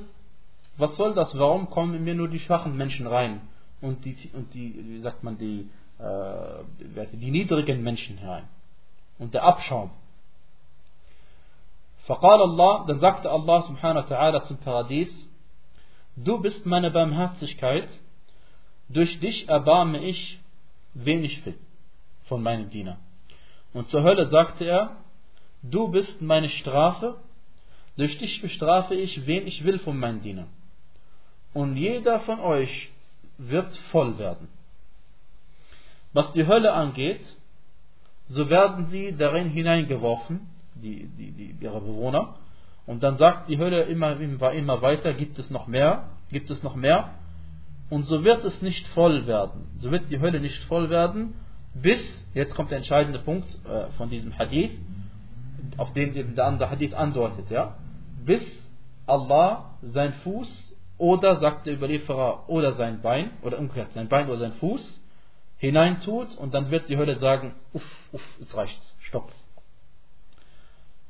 was soll das, warum kommen in mir nur die schwachen Menschen rein und die, und die wie sagt man, die, äh, die niedrigen Menschen herein und der Abschaum. فقال Allah, dann sagte Allah subhanahu wa ta'ala zum Paradies, du bist meine Barmherzigkeit, durch dich erbarme ich, wen ich will, von meinen Dienern. Und zur Hölle sagte er, du bist meine Strafe, durch dich bestrafe ich, wen ich will von meinen Dienern. Und jeder von euch wird voll werden. Was die Hölle angeht, so werden sie darin hineingeworfen, die, die, die, ihre Bewohner. Und dann sagt die Hölle immer, immer weiter, gibt es noch mehr, gibt es noch mehr. Und so wird es nicht voll werden. So wird die Hölle nicht voll werden, bis, jetzt kommt der entscheidende Punkt äh, von diesem Hadith, auf den der andere Hadith andeutet, ja, bis Allah sein Fuß oder, sagt der Überlieferer, oder sein Bein, oder umgekehrt, sein Bein oder sein Fuß hineintut und dann wird die Hölle sagen, uff, uff, jetzt reicht's, stopp.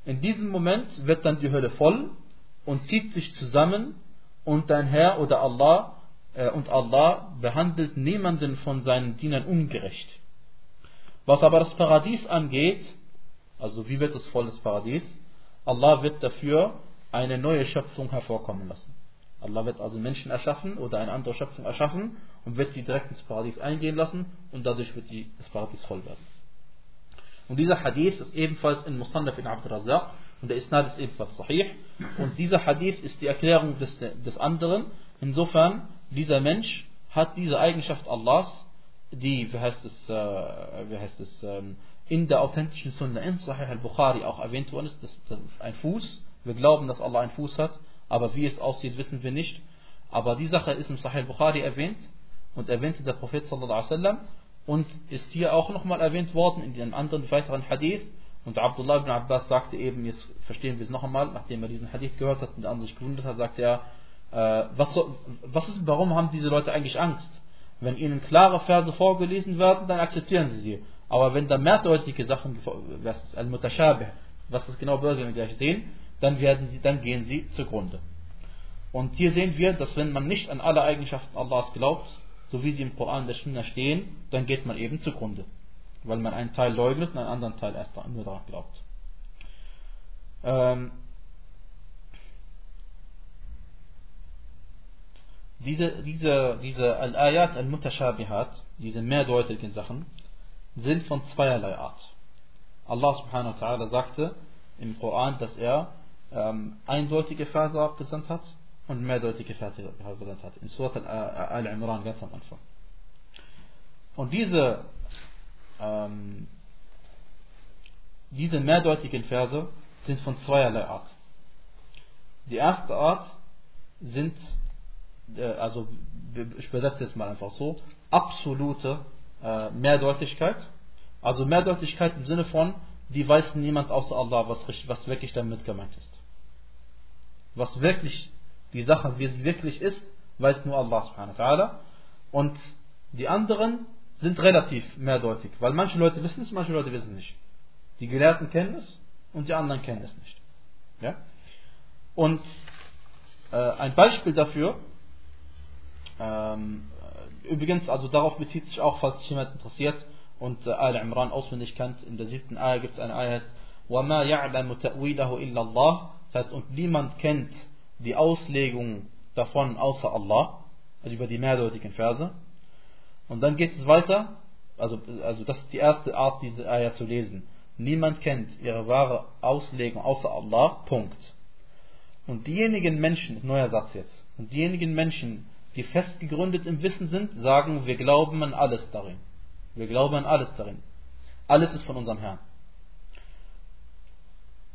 In diesem Moment wird dann die Hölle voll und zieht sich zusammen und dein Herr oder Allah äh, und Allah behandelt niemanden von seinen Dienern ungerecht. Was aber das Paradies angeht, also wie wird es volles Paradies? Allah wird dafür eine neue Schöpfung hervorkommen lassen. Allah wird also Menschen erschaffen oder eine andere Schöpfung erschaffen und wird sie direkt ins Paradies eingehen lassen und dadurch wird die, das Paradies voll werden. Und dieser Hadith ist ebenfalls in Musannaf in Abd Razak und der Isnad ist ebenfalls sahih. Und dieser Hadith ist die Erklärung des, des anderen. Insofern, dieser Mensch hat diese Eigenschaft Allahs die, wie heißt es, äh, wie heißt es, ähm, in der authentischen Sunna in Sahih al-Bukhari auch erwähnt worden ist, das, das ist ein Fuß. Wir glauben, dass Allah einen Fuß hat, aber wie es aussieht, wissen wir nicht. Aber die Sache ist im Sahih al-Bukhari erwähnt und erwähnte der Prophet sallallahu alaihi wasallam und ist hier auch nochmal erwähnt worden in einem anderen weiteren Hadith. Und Abdullah ibn Abbas sagte eben, jetzt verstehen wir es noch einmal, nachdem er diesen Hadith gehört hat und der andere sich gewundert hat, sagte er, äh, was, was ist, warum haben diese Leute eigentlich Angst? Wenn ihnen klare Verse vorgelesen werden, dann akzeptieren sie sie. Aber wenn da mehrdeutige Sachen, was Al-Mutashabih, was das genau bedeutet, wenn wir gleich sehen, dann, werden sie, dann gehen sie zugrunde. Und hier sehen wir, dass wenn man nicht an alle Eigenschaften Allahs glaubt, so wie sie im Koran der Sunna stehen, dann geht man eben zugrunde. Weil man einen Teil leugnet und einen anderen Teil erst nur daran glaubt. Ähm, diese, diese, diese Al-Ayat al-Mutashabihat, diese mehrdeutigen Sachen, sind von zweierlei Art. Allah subhanahu wa ta'ala sagte im Koran, dass er ähm, eindeutige Verse abgesandt hat und mehrdeutige Verse abgesandt hat. In Surat Al-Imran ganz am Anfang. Und diese, ähm, diese mehrdeutigen Verse sind von zweierlei Art. Die erste Art sind äh, also ich übersetze es mal einfach so, absolute äh, Mehrdeutigkeit. Also Mehrdeutigkeit im Sinne von, die weiß niemand außer Allah, was, was wirklich damit gemeint ist. Was wirklich die Sache, wie sie wirklich ist, weiß nur Allah subhanahu wa ta'ala. Und die anderen sind relativ mehrdeutig, weil manche Leute wissen es, manche Leute wissen es nicht. Die Gelehrten kennen es und die anderen kennen es nicht. Ja? Und äh, ein Beispiel dafür Ähm, übrigens, also darauf bezieht sich auch, falls sich jemand interessiert und äh, Al-Imran auswendig kennt, in der siebten Ayah gibt es eine Ayah, heißt, وَمَا يَعْلَمُ تَأْوِيلَهُ إِلَّا اللَّهِ Das heißt, und niemand kennt die Auslegung davon außer Allah, also über die mehrdeutigen Verse. Und dann geht es weiter, also, also das ist die erste Art, diese Ayah zu lesen. Niemand kennt ihre wahre Auslegung außer Allah, Punkt. Und diejenigen Menschen, neuer Satz jetzt, und diejenigen Menschen, die fest gegründet im Wissen sind, sagen, wir glauben an alles darin. Wir glauben an alles darin. Alles ist von unserem Herrn.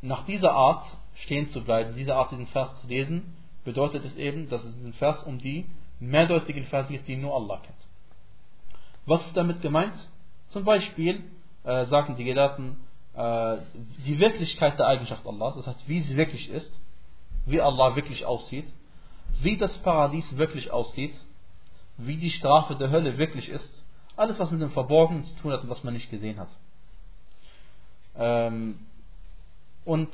Nach dieser Art stehen zu bleiben, dieser Art diesen Vers zu lesen, bedeutet es eben, dass es in Vers um die mehrdeutigen Verse geht, die nur Allah kennt. Was ist damit gemeint? Zum Beispiel äh, sagen die Gelehrten, äh, die Wirklichkeit der Eigenschaft Allahs, das heißt, wie sie wirklich ist, wie Allah wirklich aussieht, wie das Paradies wirklich aussieht, wie die Strafe der Hölle wirklich ist, alles was mit dem Verborgenen zu tun hat und was man nicht gesehen hat. Ähm, und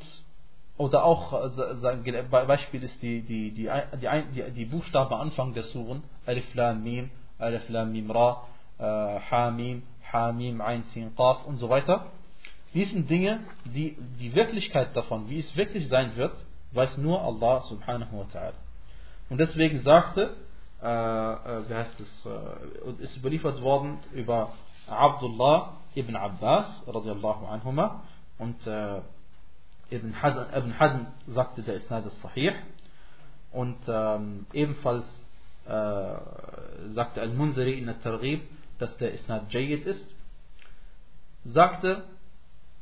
oder auch äh, Beispiel ist die, die, die, die, die, Buchstaben Anfang der Suren, Alif Lam Mim, Alif Lam Mim Ra, äh, Hamim, Hamim, Ein Sin Qaf und so weiter. Dies sind Dinge, die die Wirklichkeit davon, wie es wirklich sein wird, weiß nur Allah subhanahu wa ta'ala. Und deswegen sagte, äh, äh, wie heißt es, äh, ist überliefert worden über Abdullah ibn Abbas radiallahu anhuma und äh, Ibn, Hazm, Ibn Hazm sagte, der Isnad ist sahih und ähm, ebenfalls äh, sagte Al-Munziri in der Targhib, dass der Isnad Jayyid ist, sagte,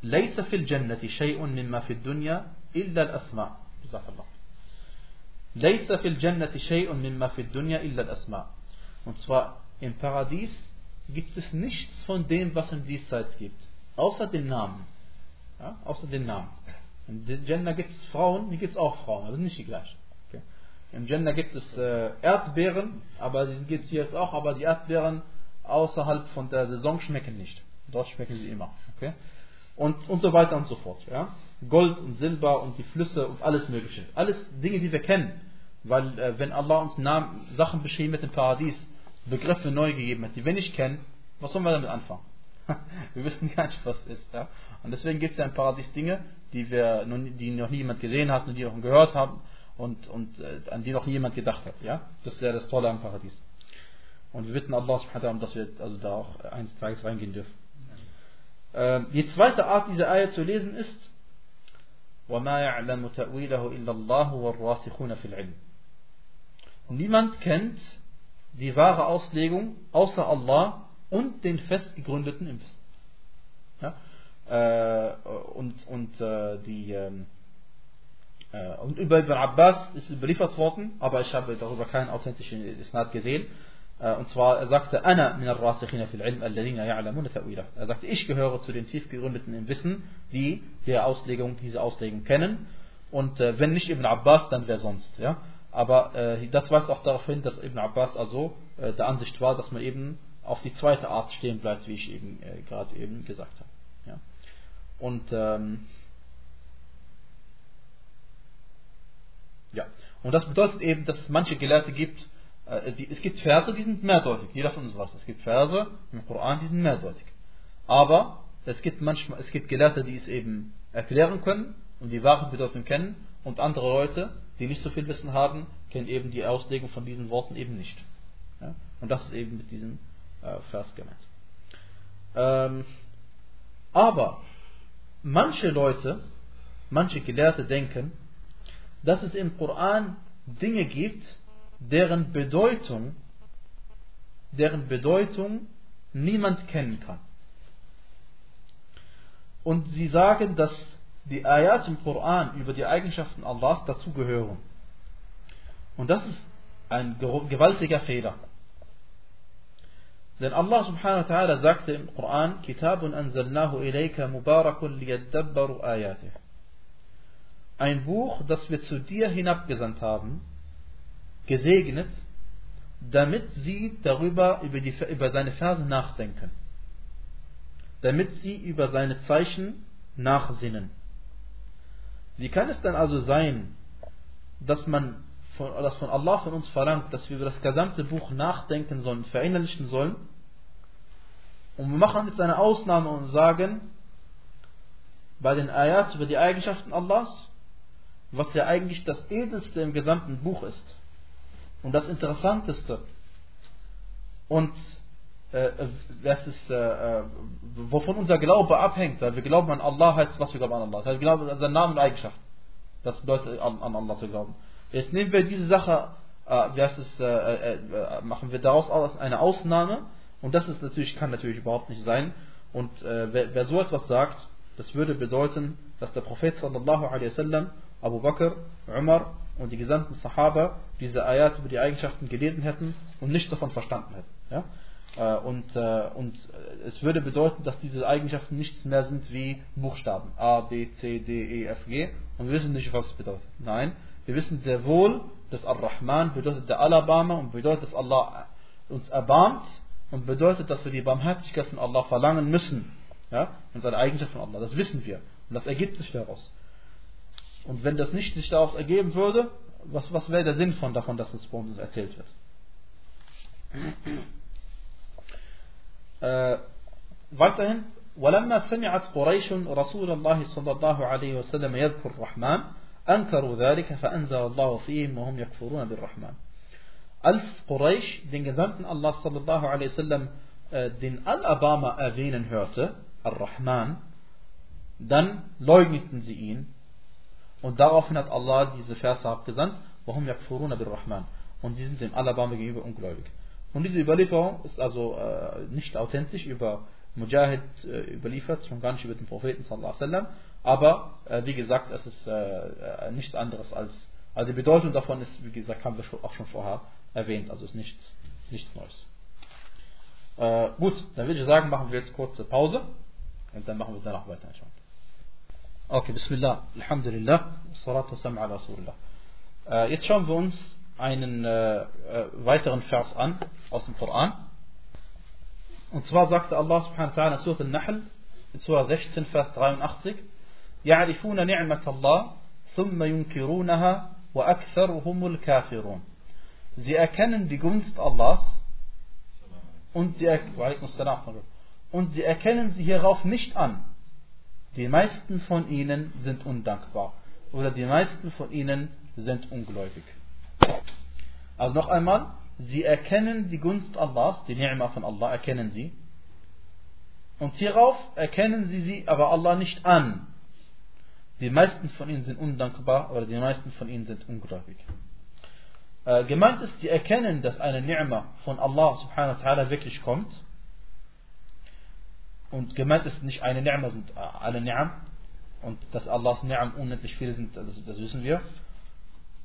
ليس في الجنة شيء مما في الدنيا إلا الأسماء جزاك الله ليس في الجنة شيء مما في الدنيا إلا الأسماء und zwar im Paradies gibt es nichts von dem was im Diesseits gibt außer den Namen ja, außer den Namen in Jannah gibt es Frauen hier gibt es auch Frauen aber nicht die gleichen okay. im Jannah gibt es äh, Erdbeeren aber die gibt es jetzt auch aber die Erdbeeren außerhalb von der Saison schmecken nicht dort schmecken sie immer okay und, und so weiter und so fort. Ja? Gold und Silber und die Flüsse und alles Mögliche. Alles Dinge, die wir kennen. Weil äh, wenn Allah uns Namen, Sachen beschrieben mit dem Paradies, Begriffe neu gegeben hat, die wir nicht kennen, was sollen wir damit anfangen? wir wissen gar nicht, was es ist. Ja? Und deswegen gibt es ja im Paradies Dinge, die, wir noch, die noch niemand gesehen hat und die noch gehört haben und, und äh, an die noch niemand gedacht hat. Ja? Das ist ja das Tolle am Paradies. Und wir bitten Allah, dass wir also da auch eines Tages reingehen dürfen. Ähm, die zweite Art dieser Eier zu lesen ist وَمَا يَعْلَمُ تَأْوِيلَهُ إِلَّا اللَّهُ وَالرَّاسِخُونَ فِي الْعِلْمِ Niemand kennt die wahre Auslegung außer Allah und den festgegründeten im Wissen. Ja? Äh, und, und, äh, die, ähm, äh, und über Ibn Abbas ist überliefert worden, aber ich habe darüber keinen authentischen Isnad gesehen. äh, und zwar, er sagte, Anna min al-Rasikhina fil ilm alladhina ya'lamuna ta'wila. Er sagte, ich gehöre zu den tiefgegründeten im Wissen, die der Auslegung, diese Auslegung kennen. Und äh, wenn nicht Ibn Abbas, dann wer sonst. Ja? Aber äh, das weist auch darauf hin, dass Ibn Abbas also äh, der Ansicht war, dass man eben auf die zweite Art stehen bleibt, wie ich eben äh, gerade eben gesagt habe. Ja? Und ähm, ja, und das bedeutet eben, dass es manche Gelehrte gibt, die, es gibt Verse, die sind mehrdeutig. Jeder von uns weiß. Es gibt Verse im Koran, die sind mehrdeutig. Aber es gibt manchmal, es gibt Gelehrte, die es eben erklären können und die wahre Bedeutung kennen und andere Leute, die nicht so viel Wissen haben, kennen eben die Auslegung von diesen Worten eben nicht. Ja? Und das ist eben mit diesem äh, Vers gemeint. Ähm, aber manche Leute, manche Gelehrte denken, dass es im Koran Dinge gibt, deren Bedeutung, deren Bedeutung niemand kennen kann. Und sie sagen, dass die Ayat im Koran über die Eigenschaften Allahs dazugehören. Und das ist ein gewaltiger Fehler. Denn Allah subhanahu wa ta'ala sagte im Koran, Kitabun anzalnahu ilayka mubarakun liyadabbaru ayatih. Ein Buch, das wir zu dir hinabgesandt haben, gesegnet, damit sie darüber über, die, über seine Verse nachdenken. Damit sie über seine Zeichen nachsinnen. Wie kann es dann also sein, dass man von, das von Allah von uns verlangt, dass wir über das gesamte Buch nachdenken sollen, verinnerlichen sollen. Und wir machen jetzt eine Ausnahme und sagen, bei den Ayat über die Eigenschaften Allahs, was ja eigentlich das edelste im gesamten Buch ist und das interessanteste und äh, das ist, äh, äh, wovon unser Glaube abhängt, weil wir glauben an Allah heißt, was wir glauben an Allah. Das heißt, wir glauben an seinen Namen und Eigenschaften. Das bedeutet an, an Allah zu glauben. Jetzt nehmen wir diese Sache, äh, heißt es, äh, äh, machen wir daraus eine Ausnahme und das ist natürlich, kann natürlich überhaupt nicht sein. Und wer, wer so etwas sagt, das würde bedeuten, dass der Prophet sallallahu alaihi wasallam, Abu Bakr, Umar und die gesamten Sahaba diese Ayat über die Eigenschaften gelesen hätten und nichts davon verstanden hätten. Ja? Äh, und, äh, und es würde bedeuten, dass diese Eigenschaften nichts mehr sind wie Buchstaben A, B, C, D, E, F, G und wir wissen nicht, was es bedeutet. Nein, wir wissen sehr wohl, dass Ar-Rahman bedeutet der Alabama und bedeutet, dass Allah uns erbarmt und bedeutet, dass wir die Barmherzigkeit von Allah verlangen müssen. Ja? Und seine Eigenschaft von Allah. Das wissen wir. Und das ergibt sich daraus. Und wenn das nicht sich daraus ergeben würde, was, was wäre der Sinn von davon, dass es bei uns erzählt wird? Äh, weiterhin, ولما سمعت قريش رسول الله صلى الله عليه وسلم يذكر الرحمن أنكروا ذلك فأنزل الله فيهم وهم يكفرون بالرحمن Als Quraysh den Gesandten Allah sallallahu alaihi wasallam äh, den Al-Abama erwähnen hörte, Ar-Rahman, dann leugneten sie ihn und daraufhin hat Allah diese Verse abgesandt, warum yakfuruna bir-Rahman und sie sind dem Al-Abama gegenüber ungläubig. Und diese Überlieferung ist also äh, nicht authentisch über Mujahid äh, überliefert, schon gar nicht über den Propheten sallallahu alaihi aber äh, wie gesagt, es ist äh, äh, nichts anderes als, also die Bedeutung davon ist, wie gesagt, haben wir auch schon vorher erwähnt, also ist nichts, nichts Neues. Äh, gut, dann würde ich sagen, machen wir jetzt kurze Pause und dann machen wir danach weiter. Okay, Bismillah, Alhamdulillah, Salatu wassalam ala Rasulullah. Jetzt schauen wir uns einen äh, äh, weiteren Vers an aus dem Koran. Und zwar sagte Allah subhanahu wa ta'ala in Surah Al-Nahl, in Surah 16, Vers 83, يعرفون نعمة الله ثم ينكرونها وأكثرهم الكافرون. Sie erkennen die Gunst Allahs und sie, und sie erkennen sie hierauf nicht an. Die meisten von ihnen sind undankbar oder die meisten von ihnen sind ungläubig. Also noch einmal, sie erkennen die Gunst Allahs, die Ni'ma von Allah erkennen sie. Und hierauf erkennen sie sie aber Allah nicht an. Die meisten von ihnen sind undankbar oder die meisten von ihnen sind ungläubig. Äh, gemeint ist, sie erkennen, dass eine Ni'ma von Allah subhanahu wa ta'ala wirklich kommt. Und gemeint ist nicht eine Ni'ma, sind alle Ni'am. Und dass Allahs Ni'am unendlich viele sind, das, das wissen wir.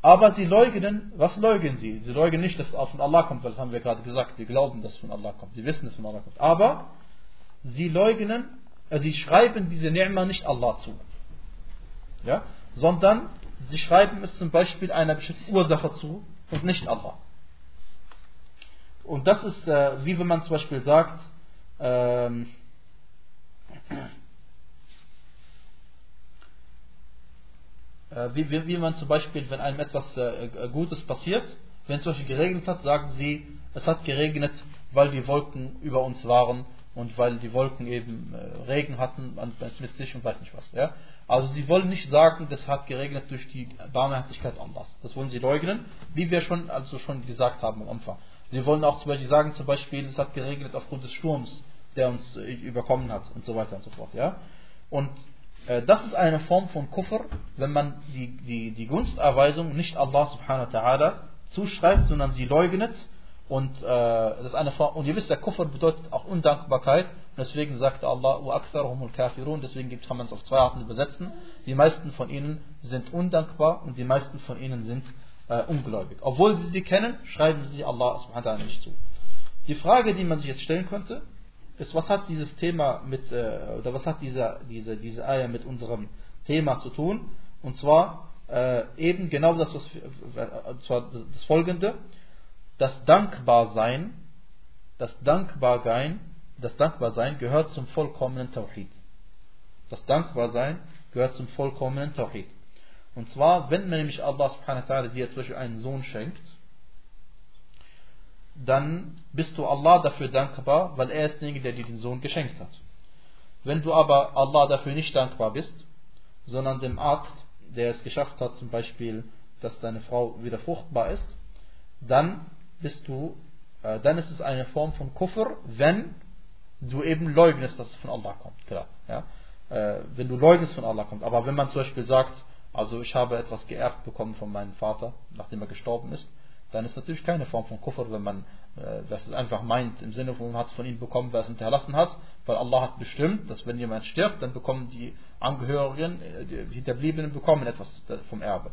Aber sie leugnen, was leugnen sie? Sie leugnen nicht, dass es von Allah kommt, weil das haben wir gerade gesagt, sie glauben, dass es von Allah kommt. Sie wissen, dass es von Allah kommt. Aber sie leugnen, äh, sie schreiben diese Ni'ma nicht Allah zu. Ja? Sondern sie schreiben es zum Beispiel einer bestimmten Ursache zu und nicht Allah. Und das ist, äh, wie wenn man zum Beispiel sagt, ähm, Äh, wie, wie, wie, man zum Beispiel, wenn einem etwas äh, äh, Gutes passiert, wenn es zum Beispiel geregnet hat, sagen sie, es hat geregnet, weil die Wolken über uns waren und weil die Wolken eben Regen hatten mit sich und weiß nicht was. Ja? Also sie wollen nicht sagen, das hat geregnet durch die Barmherzigkeit Allahs. Das wollen sie leugnen, wie wir schon, also schon gesagt haben am Anfang. Sie wollen auch zum Beispiel sagen, zum Beispiel, es hat geregnet aufgrund des Sturms, der uns überkommen hat und so weiter und so fort. Ja? Und äh, das ist eine Form von Kufr, wenn man die, die, die Gunsterweisung nicht Allah subhanahu wa ta'ala zuschreibt, sondern sie leugnet. Und, äh, das eine Form, und ihr wisst, der Kufr bedeutet auch Undankbarkeit. Und deswegen sagte Allah, kafirun, deswegen kann man es auf zwei Arten übersetzen. Die meisten von ihnen sind undankbar und die meisten von ihnen sind äh, ungläubig. Obwohl sie sie kennen, schreiben sie Allah subhanahu wa ta'ala nicht zu. Die Frage, die man sich jetzt stellen könnte, ist, was hat dieses Thema mit, äh, oder was hat diese, diese, diese Eier mit unserem Thema zu tun? Und zwar äh, eben genau das, was, äh, zwar das folgende, das Dankbarsein, das Dankbarsein, das Dankbarsein gehört zum vollkommenen Tawhid. Das Dankbarsein gehört zum vollkommenen Tawhid. Und zwar, wenn nämlich Allah subhanahu wa ta'ala dir zum Beispiel einen Sohn schenkt, dann bist du Allah dafür dankbar, weil er ist derjenige, der dir den Sohn geschenkt hat. Wenn du aber Allah dafür nicht dankbar bist, sondern dem Arzt, der es geschafft hat, zum Beispiel, dass deine Frau wieder fruchtbar ist, dann bist du, äh, dann ist es eine Form von Kufr, wenn du eben leugnest, dass es von Allah kommt. Klar, ja? Äh, wenn du leugnest von Allah kommt. Aber wenn man zum Beispiel sagt, also ich habe etwas geerbt bekommen von meinem Vater, nachdem er gestorben ist, dann ist natürlich keine Form von Kufr, wenn man äh, das einfach meint, im Sinne von, man hat es von ihm bekommen, wer es hinterlassen hat, weil Allah hat bestimmt, dass wenn jemand stirbt, dann bekommen die Angehörigen, äh, die Hinterbliebenen bekommen etwas vom Erbe.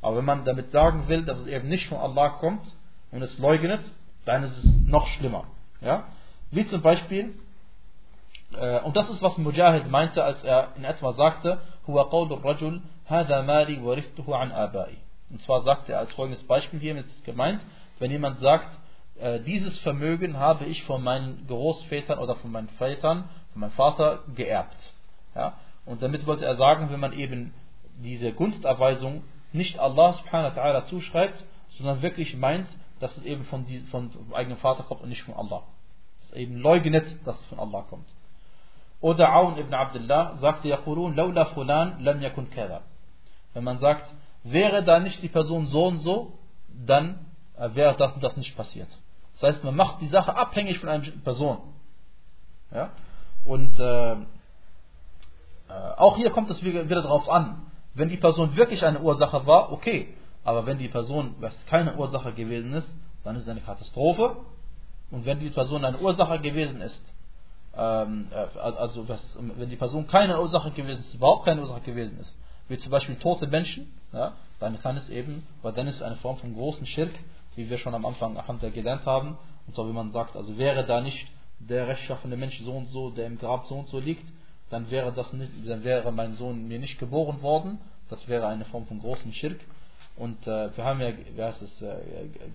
Aber wenn man damit sagen will, dass es eben nicht von Allah kommt und es leugnet, dann ist es noch schlimmer. Ja? Wie zum Beispiel, äh, und das ist, was Mujahid meinte, als er in etwa sagte, Huwa qawlu rajul, hada mali warithtuhu an abai. Und zwar sagt er als folgendes Beispiel hier, ist es gemeint, wenn jemand sagt, äh, dieses Vermögen habe ich von meinen Großvätern oder von meinen Vätern, von meinem Vater geerbt. Ja? Und damit wollte er sagen, wenn man eben diese Gunsterweisung nicht Allah subhanahu wa ta'ala zuschreibt, sondern wirklich meint, dass es eben von, die, von eigenem Vater kommt und nicht von Allah. Er eben leugnet, dass es von Allah kommt. Oder Aun ibn Abdullah sagte. Wenn man sagt, wäre da nicht die Person so und so, dann äh, wäre das und das nicht passiert. Das heißt, man macht die Sache abhängig von einer Person. Ja? Und äh, äh, auch hier kommt es wieder, darauf an. Wenn die Person wirklich eine Ursache war, okay. Aber wenn die Person was keine Ursache gewesen ist, dann ist es eine Katastrophe. Und wenn die Person eine Ursache gewesen ist, ähm, äh, also was, wenn die Person keine Ursache gewesen ist, überhaupt keine Ursache gewesen ist, wie zum Beispiel tote Menschen, ja, dann kann es eben, weil dann ist eine Form von großen Schirk, wie wir schon am Anfang gelernt haben. Und zwar, wie man sagt, also wäre da nicht der rechtschaffene Mensch so und so, der im Grab so und so liegt, dann wäre das nicht, dann wäre mein Sohn mir nicht geboren worden. Das wäre eine Form von großen Schirk. Und äh, wir haben ja, wie heißt es, äh,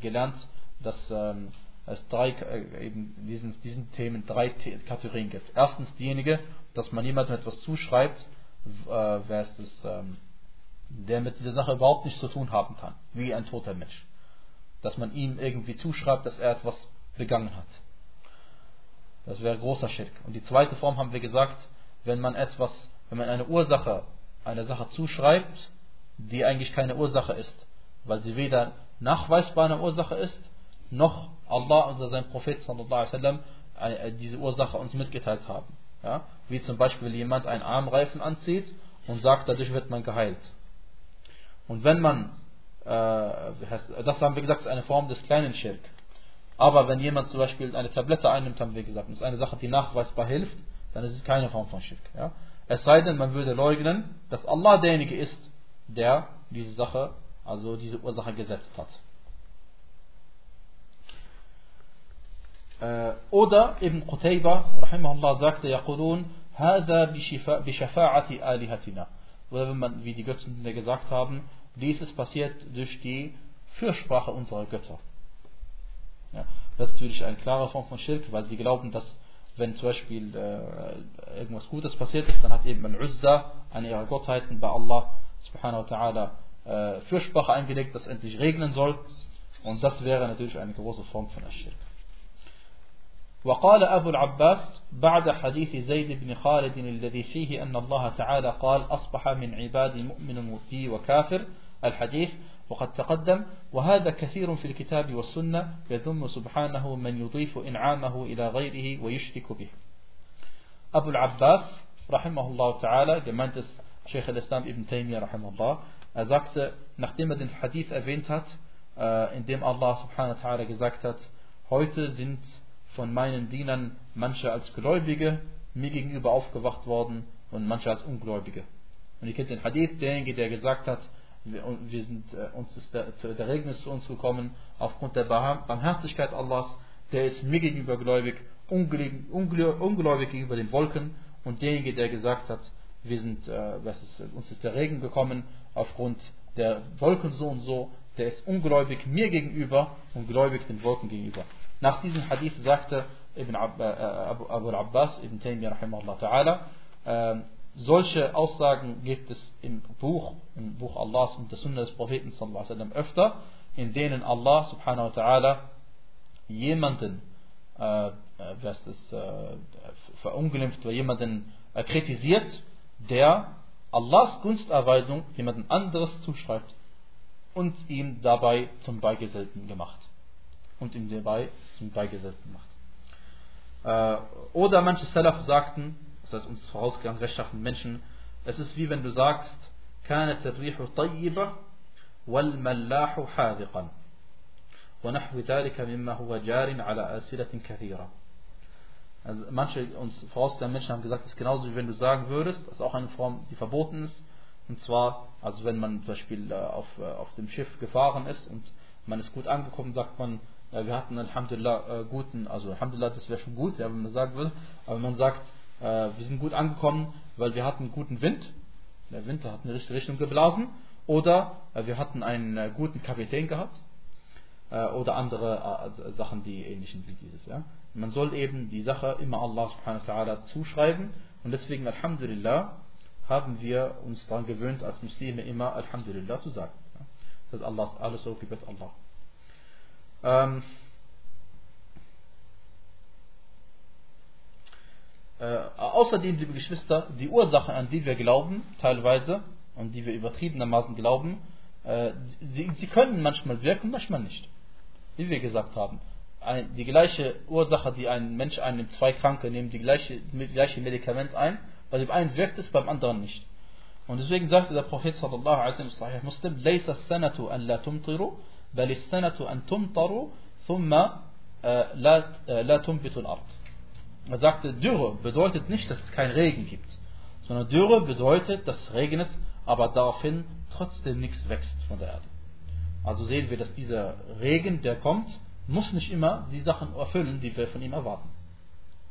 gelernt, dass ähm, es drei, äh, eben diesen, diesen Themen drei Kategorien gibt. Erstens diejenige, dass man jemandem etwas zuschreibt, äh, wer ist es, ähm, der mit dieser Sache überhaupt nichts zu tun haben kann, wie ein toter Mensch. Dass man ihm irgendwie zuschreibt, dass er etwas begangen hat. Das wäre großer Schirk. Und die zweite Form haben wir gesagt, wenn man etwas, wenn man eine Ursache, eine Sache zuschreibt, die eigentlich keine Ursache ist, weil sie weder nachweisbar eine Ursache ist, noch Allah und sein Prophet sallallahu alaihi wasallam äh, diese Ursache uns mitgeteilt haben. Ja? Wie zum Beispiel jemand einen Armreifen anzieht und sagt, dadurch wird man geheilt. Und wenn man, äh, das haben wir gesagt, ist eine Form des kleinen Schirk. Aber wenn jemand zum Beispiel eine Tablette einnimmt, haben wir gesagt, und ist eine Sache, die nachweisbar hilft, dann ist es keine Form von Schirk. Ja? Es sei denn, man würde leugnen, dass Allah derjenige ist, der diese Sache, also diese Ursache gesetzt hat. Äh, oder eben Qutayba, rahimahullah, sagte, Yaqulun, Hada bishafa'ati alihatina. Oder wenn man, wie die Götzen gesagt haben, dies ist passiert durch die Fürsprache unserer Götter. Ja, das ist natürlich eine klare Form von Schirk, weil sie glauben, dass wenn zum Beispiel äh, irgendwas Gutes passiert ist, dann hat eben Al-Uzza, eine ihrer Gottheiten, bei Allah subhanahu wa ta'ala äh, Fürsprache eingelegt, das endlich regnen soll. Und das wäre natürlich eine große Form von Schirk. وقال أبو العباس بعد حديث زيد بن خالد الذي فيه أن الله تعالى قال أصبح من عبادي مؤمن بي وكافر الحديث وقد تقدم وهذا كثير في الكتاب والسنة يذم سبحانه من يضيف إنعامه إلى غيره ويشرك به. أبو العباس رحمه الله تعالى gemeint ist Sheikh al-Islam ibn Taymiyyah rahimahullah er sagte nachdem er den Hadith erwähnt hat äh, in dem Allah subhanahu wa ta'ala gesagt hat heute sind von meinen Dienern manche als Gläubige mir gegenüber aufgewacht worden und manche als Ungläubige. Und ihr kennt den Hadith, derjenige, der gesagt hat, wir, sind, äh, uns ist der, der Regen ist zu uns gekommen aufgrund der Barmherzigkeit Allahs, der ist mir gegenüber gläubig, ungläubig gegenüber den Wolken und derjenige, der gesagt hat, wir sind, äh, was ist, uns ist der Regen gekommen aufgrund der Wolken so und so, der ist ungläubig mir gegenüber und gläubig den Wolken gegenüber. Nach diesem Hadith sagte Ibn Ab, äh, Abu, al-Abbas, Ibn Taymiyyah ta'ala, äh, solche Aussagen gibt es im Buch, im Buch Allahs und der Sunna des Propheten sallallahu öfter, in denen Allah subhanahu wa ta'ala jemanden äh, was ist, äh, verunglimpft oder jemanden äh, kritisiert, der Allahs Gunsterweisung jemanden anderes zuschreibt und ihm dabei zum Beigeselten gemacht Und ihm dabei zum Beigeselten macht. Äh, oder manche Salaf sagten, das heißt uns vorausgegangen rechtschaffenen Menschen, es ist wie wenn du sagst, كانت الريح طيبة والملاح حاذقا ونحو ذلك مما هو جار على أسئلة كثيرة also manche uns vorausgegangenen Menschen haben gesagt, es ist genauso wie wenn du sagen würdest, das ist auch eine Form, die verboten ist. Und zwar, also wenn man zum Beispiel äh, auf, äh, auf dem Schiff gefahren ist und man ist gut angekommen, sagt man, ja, wir hatten Alhamdulillah äh, guten, also Alhamdulillah, das wäre schon gut, ja, wenn man sagen will, aber man sagt, äh, wir sind gut angekommen, weil wir hatten guten Wind, der Wind hat in die richtige Richtung geblasen, oder äh, wir hatten einen äh, guten Kapitän gehabt, oder andere Sachen, die ähnlichen wie dieses. Ja. Man soll eben die Sache immer Allah subhanahu wa ta'ala zuschreiben und deswegen Alhamdulillah haben wir uns daran gewöhnt, als Muslime immer Alhamdulillah zu sagen. Das ist Allah, alles so gebet Allah. Ähm, äh, außerdem, liebe Geschwister, die Ursachen, an die wir glauben, teilweise, an die wir übertriebenermaßen glauben, äh, sie, können manchmal wirken, manchmal nicht. Wie wir gesagt haben die gleiche Ursache, die ein Mensch einnimmt, zwei Kranke nehmen die gleiche, die gleiche Medikament ein, bei dem einen wirkt es, beim anderen nicht. Und deswegen sagte der Prophet sallallahu alaihi wasallam Muslim, بل السنة أن تمطروا ثم لا لا تنبت الأرض. Er sagte, Dürre bedeutet nicht, dass es keinen Regen gibt, sondern Dürre bedeutet, dass es regnet, aber daraufhin trotzdem nichts wächst von der Erde. Also sehen wir, dass dieser Regen, der kommt, muss nicht immer die Sachen erfüllen, die wir von ihm erwarten.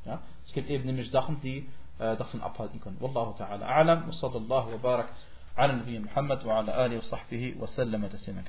Ja? Es gibt eben nämlich Sachen, die äh, davon abhalten können. Wallahu ta'ala a'lam wa sallallahu wa barak ala nabiyyina Muhammad wa ala alihi wa sahbihi wa sallam